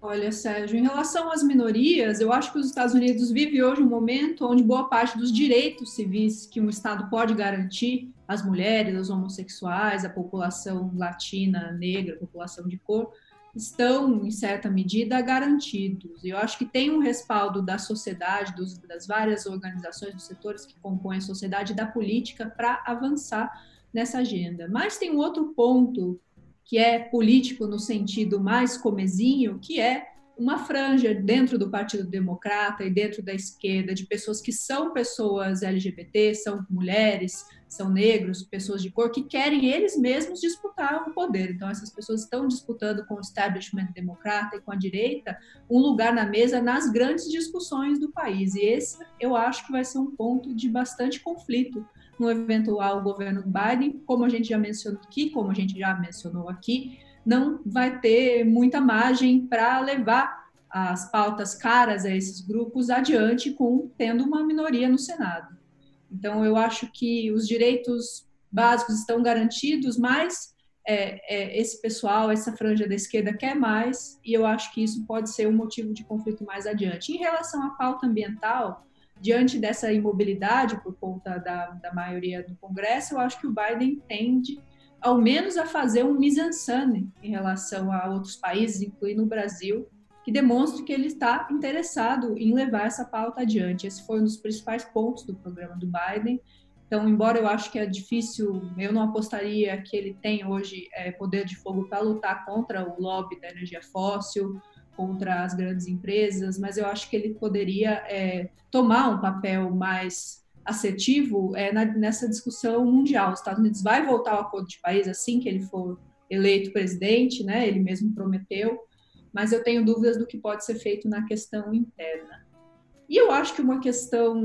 Olha, Sérgio, em relação às minorias, eu acho que os Estados Unidos vivem hoje um momento onde boa parte dos direitos civis que um Estado pode garantir às mulheres, aos homossexuais, à população latina, negra, população de cor, estão, em certa medida, garantidos. Eu acho que tem um respaldo da sociedade, dos, das várias organizações, dos setores que compõem a sociedade da política para avançar nessa agenda. Mas tem um outro ponto que é político no sentido mais comezinho, que é uma franja dentro do Partido Democrata e dentro da esquerda de pessoas que são pessoas LGBT, são mulheres, são negros, pessoas de cor, que querem eles mesmos disputar o poder. Então, essas pessoas estão disputando com o establishment democrata e com a direita um lugar na mesa nas grandes discussões do país. E esse eu acho que vai ser um ponto de bastante conflito no eventual governo Biden, como a gente já mencionou aqui, como a gente já mencionou aqui, não vai ter muita margem para levar as pautas caras a esses grupos adiante com tendo uma minoria no Senado. Então, eu acho que os direitos básicos estão garantidos, mas é, é, esse pessoal, essa franja da esquerda quer mais, e eu acho que isso pode ser um motivo de conflito mais adiante. Em relação à pauta ambiental, diante dessa imobilidade por conta da, da maioria do Congresso, eu acho que o Biden tende, ao menos, a fazer um mise-en-scène em relação a outros países, incluindo o Brasil, que demonstre que ele está interessado em levar essa pauta adiante. Esse foi um dos principais pontos do programa do Biden. Então, embora eu acho que é difícil, eu não apostaria que ele tem hoje é, poder de fogo para lutar contra o lobby da energia fóssil, contra as grandes empresas, mas eu acho que ele poderia é, tomar um papel mais assertivo é, na, nessa discussão mundial. Os Estados Unidos vai voltar ao acordo de Paris assim que ele for eleito presidente, né? Ele mesmo prometeu, mas eu tenho dúvidas do que pode ser feito na questão interna. E eu acho que uma questão,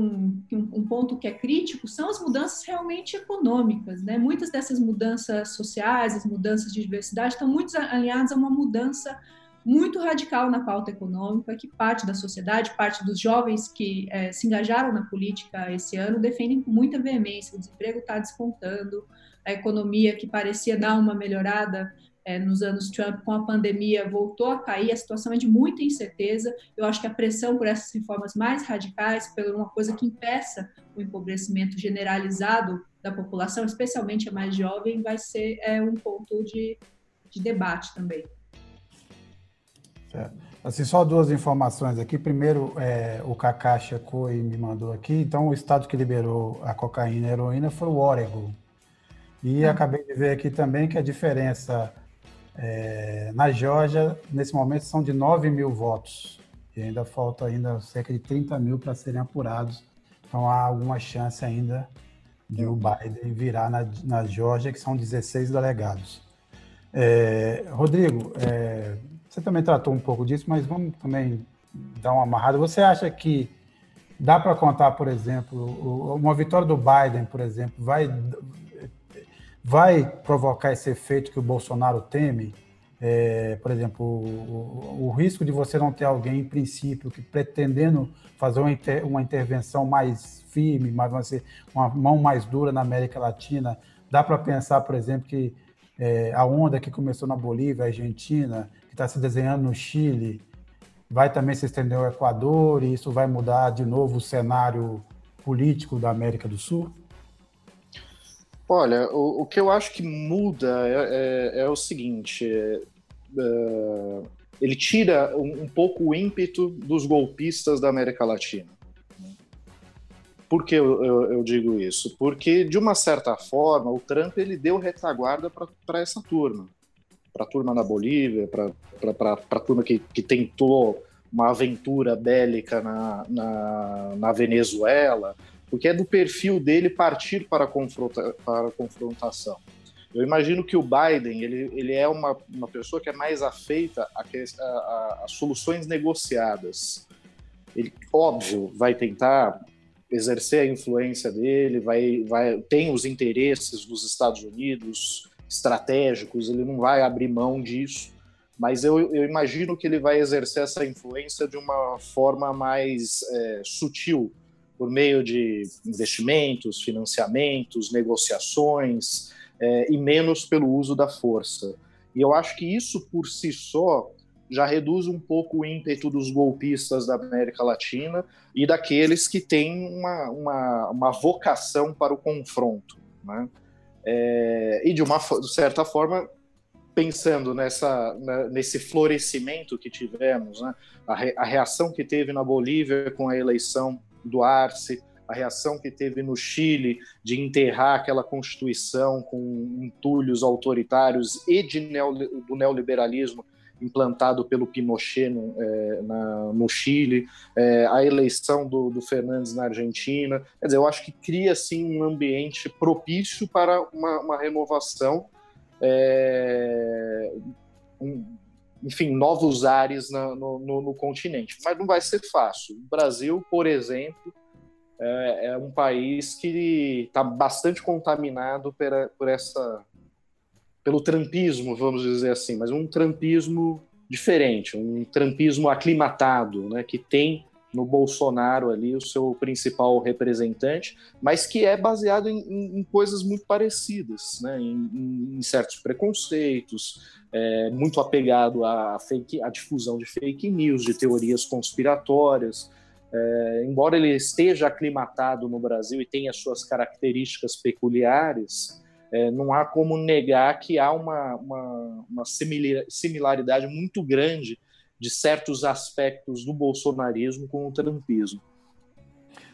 um ponto que é crítico, são as mudanças realmente econômicas. Né? Muitas dessas mudanças sociais, as mudanças de diversidade, estão muito alinhadas a uma mudança muito radical na pauta econômica, que parte da sociedade, parte dos jovens que é, se engajaram na política esse ano defendem com muita veemência. O desemprego está despontando, a economia que parecia dar uma melhorada é, nos anos Trump com a pandemia voltou a cair, a situação é de muita incerteza. Eu acho que a pressão por essas reformas mais radicais, por uma coisa que impeça o empobrecimento generalizado da população, especialmente a mais jovem, vai ser é, um ponto de, de debate também. É. Assim, só duas informações aqui. Primeiro, é, o Kaká checou e me mandou aqui. Então, o estado que liberou a cocaína e a heroína foi o Oregon. E ah. acabei de ver aqui também que a diferença é, na Geórgia, nesse momento, são de 9 mil votos. E ainda falta ainda cerca de 30 mil para serem apurados. Então há alguma chance ainda de o Biden virar na, na Geórgia, que são 16 delegados. É, Rodrigo, é, você também tratou um pouco disso, mas vamos também dar uma amarrada. Você acha que dá para contar, por exemplo, uma vitória do Biden, por exemplo, vai, vai provocar esse efeito que o Bolsonaro teme? É, por exemplo, o, o, risco de você não ter alguém, em princípio, que pretendendo fazer uma, inter, uma intervenção mais firme, mais, uma mão mais dura na América Latina, dá para pensar, por exemplo, que é, a onda que começou na Bolívia, Argentina, que está se desenhando no Chile, vai também se estender ao Equador e isso vai mudar de novo o cenário político da América do Sul? Olha, o, o que eu acho que muda é, é, é o seguinte: é, é ele tira um, um, pouco o ímpeto dos golpistas da América Latina. Por que eu, eu, eu digo isso? Porque, de uma certa forma, o Trump ele deu retaguarda para essa turma para a turma na Bolívia, para a turma que, que tentou uma aventura bélica na, na, na, Venezuela, porque é do perfil dele partir para a, confronta, para a confrontação. Eu imagino que o Biden ele, ele é uma, uma pessoa que é mais afeita a, a, a soluções negociadas. Ele, óbvio, vai tentar exercer a influência dele, vai, vai tem os interesses dos Estados Unidos, estratégicos, ele não vai abrir mão disso, mas eu, eu imagino que ele vai exercer essa influência de uma forma mais é, sutil, por meio de investimentos, financiamentos, negociações, é, e menos pelo uso da força. E eu acho que isso por si só já reduz um pouco o ímpeto dos golpistas da América Latina e daqueles que têm uma, uma, uma vocação para o confronto. Né? É, e de uma de certa forma, pensando nessa, nesse florescimento que tivemos, né? a, re, a, reação que teve na Bolívia com a eleição do Arce, a reação que teve no Chile de enterrar aquela constituição com entulhos autoritários e de neo, do neoliberalismo implantado pelo Pinochet no, é, na, no Chile, é, a eleição do, do, Fernandes na Argentina. Quer dizer, eu acho que cria assim, um ambiente propício para uma, uma renovação, é, um, enfim, novos ares na, no, no, no, continente. Mas não vai ser fácil. O Brasil, por exemplo, é, é um país que está bastante contaminado por essa pelo trampismo, vamos dizer assim, mas um trampismo diferente, um trampismo aclimatado, né, que tem no Bolsonaro ali o seu principal representante, mas que é baseado em, em, em coisas muito parecidas, né, em, em certos preconceitos, é, muito apegado à, fake, à difusão de fake news, de teorias conspiratórias. É, embora ele esteja aclimatado no Brasil e tenha suas características peculiares, é, não há como negar que há uma, uma, uma similaridade muito grande de certos aspectos do bolsonarismo com o trumpismo.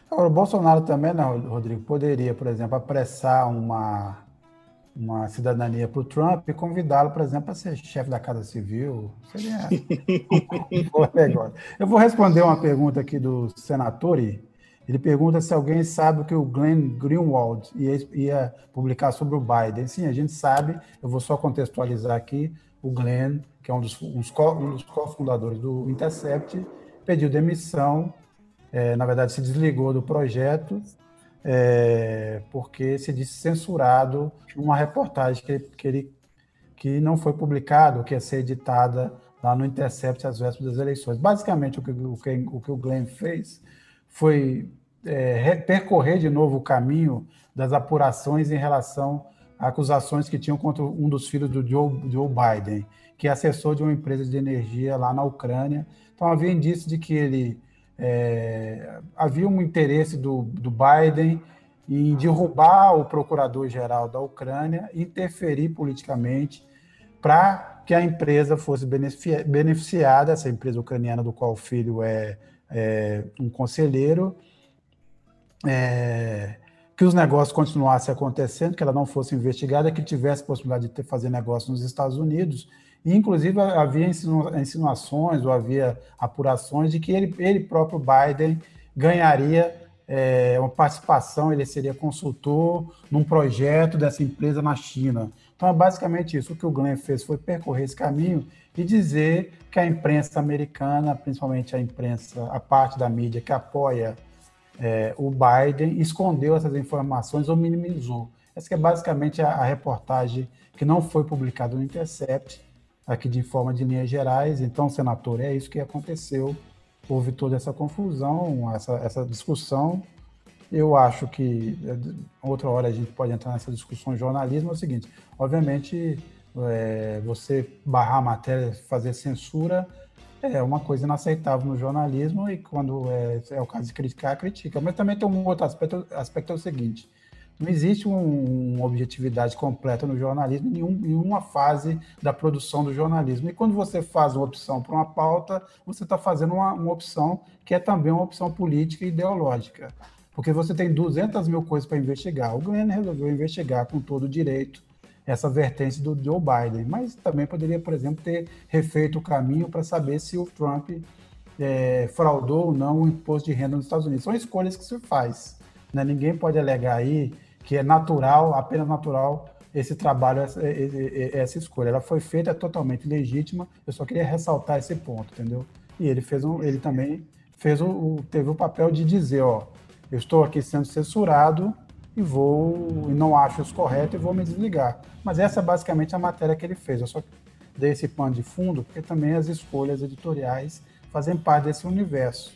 Agora, o Bolsonaro também, não, Rodrigo, poderia, por exemplo, apressar uma, uma cidadania para o Trump e convidá-lo, por exemplo, a ser chefe da Casa Civil. Seria [laughs] um Eu vou responder uma pergunta aqui do Senatori, ele pergunta se alguém sabe o que o Glenn Greenwald ia, ia, publicar sobre o Biden. Sim, a gente sabe, eu vou só contextualizar aqui. O Glenn, que é um dos, um dos cofundadores do Intercept, pediu demissão, é, na verdade, se desligou do projeto, é, porque se disse censurado uma reportagem que, que, ele, que não foi publicada, que ia ser editada lá no Intercept às vésperas das eleições. Basicamente, o que o, que, o, que o Glenn fez foi é, percorrer de novo o caminho das apurações em relação a acusações que tinham contra um dos filhos do Joe, Joe Biden, que é assessor de uma empresa de energia lá na Ucrânia. Então havia indício de que ele é, havia um interesse do, do Biden em derrubar o procurador-geral da Ucrânia, interferir politicamente para que a empresa fosse beneficiada, essa empresa ucraniana do qual o filho é é, um conselheiro, é, que os negócios continuassem acontecendo, que ela não fosse investigada, que tivesse possibilidade de ter, fazer negócio nos Estados Unidos. E, inclusive, havia insinuações ou havia apurações de que ele, ele próprio, Biden, ganharia é, uma participação, ele seria consultor num projeto dessa empresa na China. Então, é basicamente isso. O que o Glenn fez foi percorrer esse caminho e dizer que a imprensa americana, principalmente a imprensa, a parte da mídia que apoia é, o Biden, escondeu essas informações ou minimizou. Essa é basicamente a, a reportagem que não foi publicada no Intercept, aqui de forma de linhas gerais. Então, senador, é isso que aconteceu houve toda essa confusão, essa, essa discussão. Eu acho que outra hora a gente pode entrar nessa discussão jornalismo. É o seguinte: obviamente, é, você barrar a matéria, fazer censura é uma coisa inaceitável no jornalismo e quando é, é o caso de criticar, critica. Mas também tem um outro aspecto, aspecto é o seguinte: não existe um, uma objetividade completa no jornalismo em, nenhum, em uma fase da produção do jornalismo. E quando você faz uma opção para uma pauta, você está fazendo uma, uma opção que é também uma opção política e ideológica. Porque você tem 200 mil coisas para investigar. O Glenn resolveu investigar com todo o direito essa vertente do Joe Biden, mas também poderia, por exemplo, ter refeito o caminho para saber se o Trump é, fraudou ou não o imposto de renda nos Estados Unidos. São escolhas que se faz. Né? Ninguém pode alegar aí que é natural, apenas natural, esse trabalho, essa, essa escolha. Ela foi feita totalmente legítima, eu só queria ressaltar esse ponto, entendeu? E ele fez um, ele também fez o, teve o papel de dizer, ó, eu estou aqui sendo censurado e vou e não acho isso correto e vou me desligar. Mas essa é basicamente a matéria que ele fez. Eu só dei esse pano de fundo porque também as escolhas editoriais fazem parte desse universo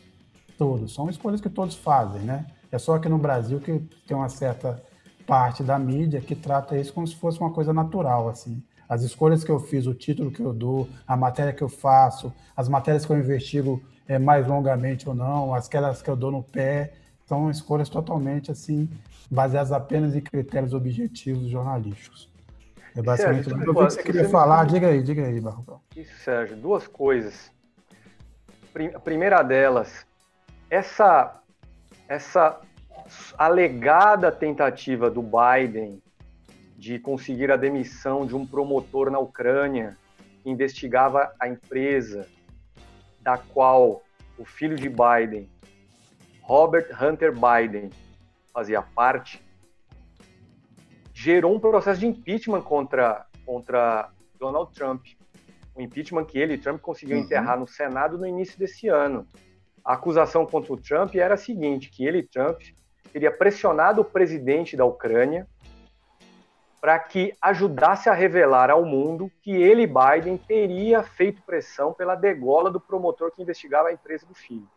todo. São escolhas que todos fazem, né? É só aqui no Brasil que tem uma certa parte da mídia que trata isso como se fosse uma coisa natural, assim. As escolhas que eu fiz, o título que eu dou, a matéria que eu faço, as matérias que eu investigo é, mais longamente ou não, aquelas que eu dou no pé, são escolhas totalmente assim baseadas apenas em critérios objetivos jornalísticos. É basicamente Sérgio, o que você queria falar. Diga aí, diga aí, Barrocão. Isso, Sérgio. Duas coisas. A primeira delas, essa, essa alegada tentativa do Biden de conseguir a demissão de um promotor na Ucrânia que investigava a empresa da qual o filho de Biden, Robert Hunter Biden, fazia parte, gerou um processo de impeachment contra, contra Donald Trump. O impeachment que ele, Trump, conseguiu uhum. enterrar no Senado no início desse ano. A acusação contra o Trump era a seguinte, que ele, Trump, teria pressionado o presidente da Ucrânia para que ajudasse a revelar ao mundo que ele, Biden, teria feito pressão pela degola do promotor que investigava a empresa do filho.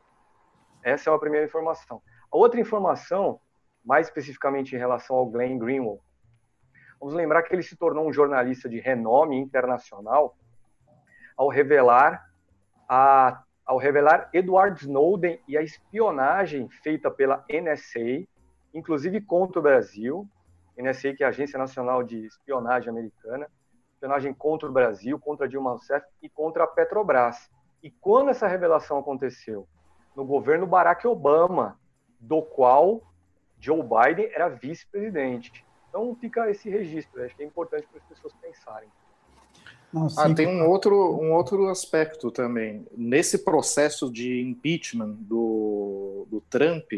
Essa é uma primeira informação. A outra informação, mais especificamente em relação ao Glenn Greenwald, vamos lembrar que ele se tornou um jornalista de renome internacional ao revelar a ao revelar Edward Snowden e a espionagem feita pela NSA, inclusive contra o Brasil, NSA que é a Agência Nacional de Espionagem Americana, espionagem contra o Brasil, contra Dilma Rousseff e contra a Petrobras. E quando essa revelação aconteceu? No governo Barack Obama, do qual Joe Biden era vice-presidente. Então fica esse registro, acho que é importante para as pessoas pensarem. Não, ah, tem um outro, um outro aspecto também. Nesse processo de impeachment do, do Trump,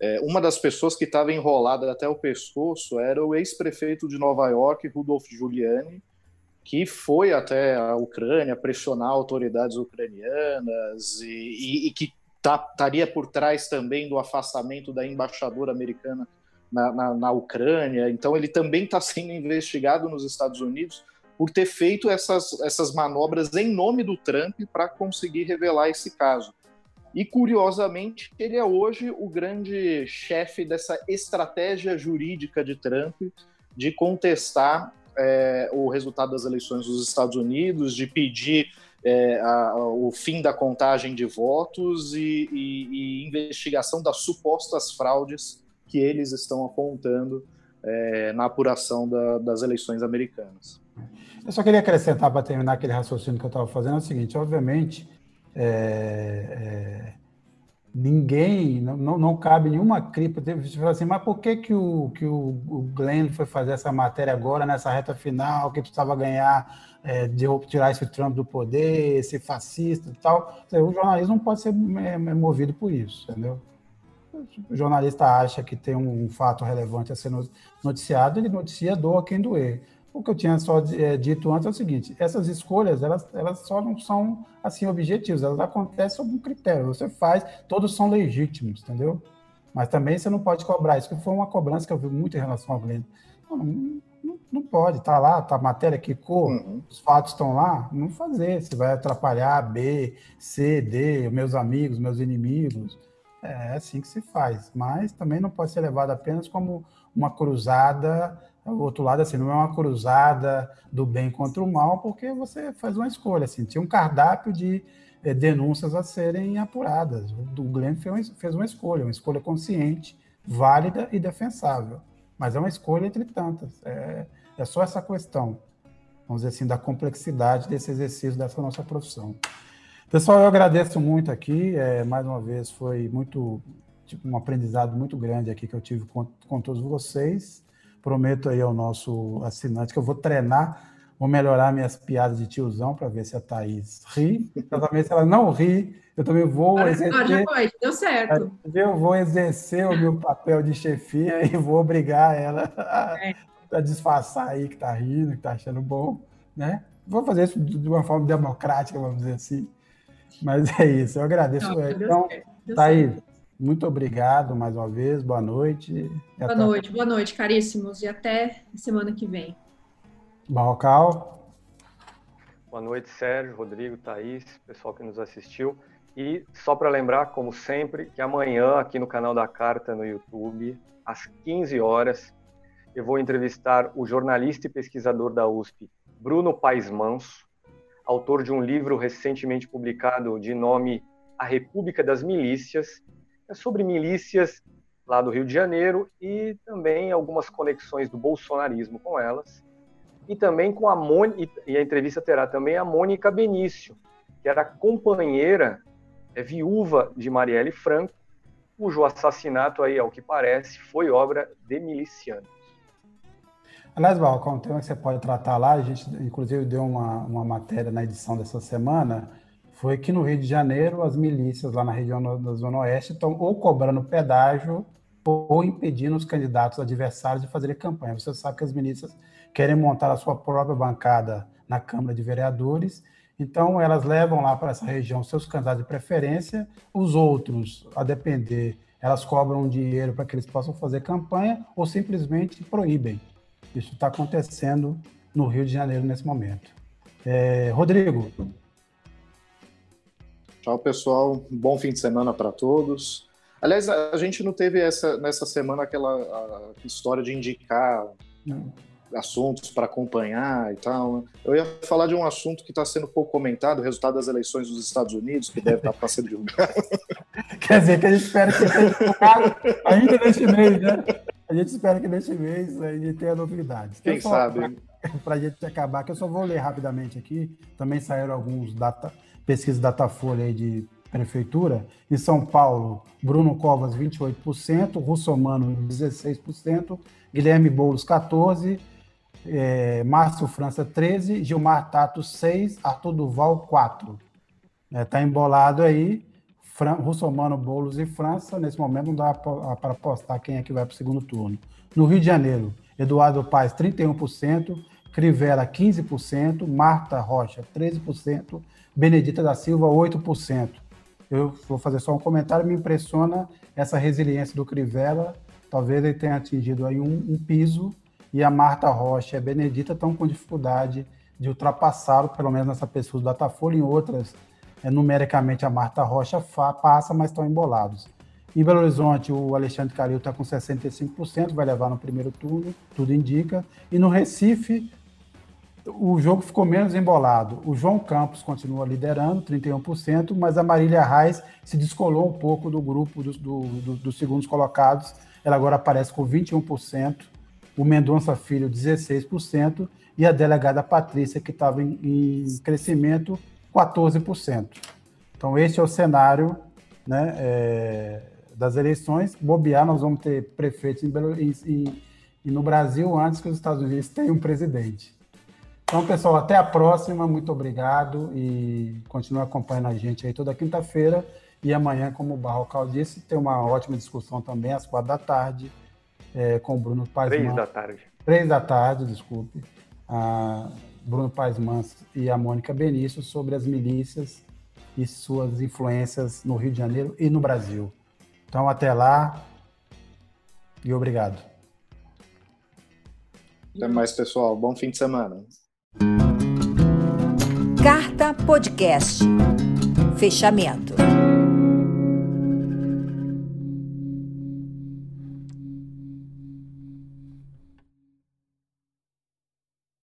é, uma das pessoas que estava enrolada até o pescoço era o ex-prefeito de Nova York, Rudolph Giuliani, que foi até a Ucrânia pressionar autoridades ucranianas e, e, e que estaria tá, por trás também do afastamento da embaixadora americana na, na, na Ucrânia. Então, ele também está sendo investigado nos Estados Unidos por ter feito essas, essas manobras em nome do Trump para conseguir revelar esse caso. E, curiosamente, ele é hoje o grande chefe dessa estratégia jurídica de Trump de contestar é, o resultado das eleições dos Estados Unidos, de pedir é, a, o fim da contagem de votos e, e, e, investigação das supostas fraudes que eles estão apontando é, na apuração da, das eleições americanas. Eu só queria acrescentar para terminar aquele raciocínio que eu estava fazendo é o seguinte: obviamente, é, é, ninguém, não, não cabe nenhuma crítica. Você fala assim, mas por que, que, o, que o, Glenn foi fazer essa matéria agora, nessa reta final, que precisava ganhar, é, de tirar esse Trump do poder, esse fascista e tal? O jornalismo não pode ser é, é movido por isso, entendeu? o jornalista acha que tem um fato relevante a ser noticiado, ele noticia doa quem doer. O que eu tinha só é, dito antes é o seguinte: essas escolhas elas, elas só não são assim objetivas, elas acontecem sob um critério. Você faz, todos são legítimos, entendeu? Mas também você não pode cobrar. Isso que foi uma cobrança que eu vi muito em relação ao Glenn. Não, não, não pode, tá lá, tá a matéria que cor, uhum. os fatos estão lá, não fazer. Você vai atrapalhar B, C, D, meus amigos, meus inimigos. É assim que se faz. Mas também não pode ser levado apenas como uma cruzada o outro lado, assim, não é uma cruzada do bem contra o mal, porque você faz uma escolha, assim, tinha um cardápio de é, denúncias a serem apuradas. O Glenn fez, fez uma escolha, uma escolha consciente, válida e defensável. Mas é uma escolha entre tantas. É, é só essa questão, vamos dizer assim, da complexidade desse exercício dessa nossa profissão. Pessoal, eu agradeço muito aqui. É, mais uma vez, foi muito tipo, um aprendizado muito grande aqui que eu tive com, com todos vocês. Prometo aí ao nosso assinante que eu vou treinar, vou melhorar minhas piadas de tiozão para ver se a Thaís ri. [laughs] Também se ela não ri, eu também vou Agora, exercer. Já foi, deu certo. Eu vou exercer o meu papel de chefia e vou obrigar ela a, é. a disfarçar aí que tá rindo, que tá achando bom, né? Vou fazer isso de uma forma democrática, vamos dizer assim. Mas é isso, eu agradeço. Não, então, Thaís, certo. Muito obrigado mais uma vez, boa noite. Boa noite, boa noite, caríssimos, e até semana que vem. Barrocal. Boa noite, Sérgio, Rodrigo, Thaís, pessoal que nos assistiu. E só para lembrar, como sempre, que amanhã, aqui no canal da Carta no YouTube, às 15 horas, eu vou entrevistar o jornalista e pesquisador da USP, Bruno Paes Manso, autor de um livro recentemente publicado de nome A República das Milícias, é sobre milícias lá do Rio de Janeiro e também algumas conexões do bolsonarismo com elas. E também com a Mônica, e a entrevista terá também a Mônica Benício, que era companheira, é viúva de Marielle Franco, cujo assassinato aí, ao que parece, foi obra de milicianos. Aliás, Balcão, um tema que você pode tratar lá, a gente inclusive deu uma, uma matéria na edição dessa semana, foi que no Rio de Janeiro as milícias lá na região da Zona Oeste estão ou cobrando pedágio ou impedindo os candidatos adversários de fazerem campanha. Você sabe que as milícias querem montar a sua própria bancada na Câmara de Vereadores, então elas levam lá para essa região seus candidatos de preferência, os outros, a depender, elas cobram dinheiro para que eles possam fazer campanha ou simplesmente proíbem. Isso está acontecendo no Rio de Janeiro nesse momento. É, Rodrigo, Tchau, pessoal. bom fim de semana para todos. Aliás, a gente não teve essa, nessa semana aquela história de indicar não. assuntos para acompanhar e tal. Né? Eu ia falar de um assunto que está sendo pouco comentado, o resultado das eleições dos Estados Unidos, que deve estar tá para ser divulgado. [laughs] Quer dizer que a gente espera que seja divulgado ainda neste mês, né? A gente espera que neste mês a gente tenha novidades. Quem então, sabe? Para a gente acabar, que eu só vou ler rapidamente aqui. Também saíram alguns data, pesquisa Datafolha de prefeitura. Em São Paulo, Bruno Covas, 28%, Russomano, 16%, Guilherme Boulos, 14%, é, Márcio França, 13%, Gilmar Tato, 6%, Arthur Duval, 4%. Está é, tá embolado aí. Fran, Russomano, Boulos e França. Nesse momento não dá para apostar quem é que vai para o segundo turno. No Rio de Janeiro, Eduardo Paes, 31%, Crivella, 15%, Marta Rocha, 13%, Benedita da Silva, 8%. Eu vou fazer só um comentário, me impressiona essa resiliência do Crivella. Talvez ele tenha atingido aí um, um piso e a Marta Rocha e a Benedita estão com dificuldade de ultrapassá-lo, pelo menos nessa pesquisa do Datafolha, em outras, é, numericamente a Marta Rocha passa, mas estão embolados. Em Belo Horizonte, o Alexandre Calil está com 65%, vai levar no primeiro turno, tudo indica. E no Recife, o jogo ficou menos embolado. O João Campos continua liderando, 31%, mas a Marília Reis se descolou um pouco do grupo dos, do, do, dos segundos colocados. Ela agora aparece com 21%, o Mendonça Filho, 16%, e a delegada Patrícia, que estava em, em, crescimento, 14%. Então, esse é o cenário né, é, das eleições. Bobear, nós vamos ter prefeitos em, em, no Brasil antes que os Estados Unidos tenham um presidente. Então, pessoal, até a próxima. Muito obrigado e continue acompanhando a gente aí toda quinta-feira. E amanhã, como o Barrocal disse, tem uma ótima discussão também às quatro da tarde é, com o Bruno Paz Três da tarde. Três da tarde, desculpe. A Bruno Paz Mans e a Mônica Benício sobre as milícias e suas influências no Rio de Janeiro e no Brasil. Então, até lá e obrigado. Até mais, pessoal. Bom fim de semana. Carta Podcast. Fechamento.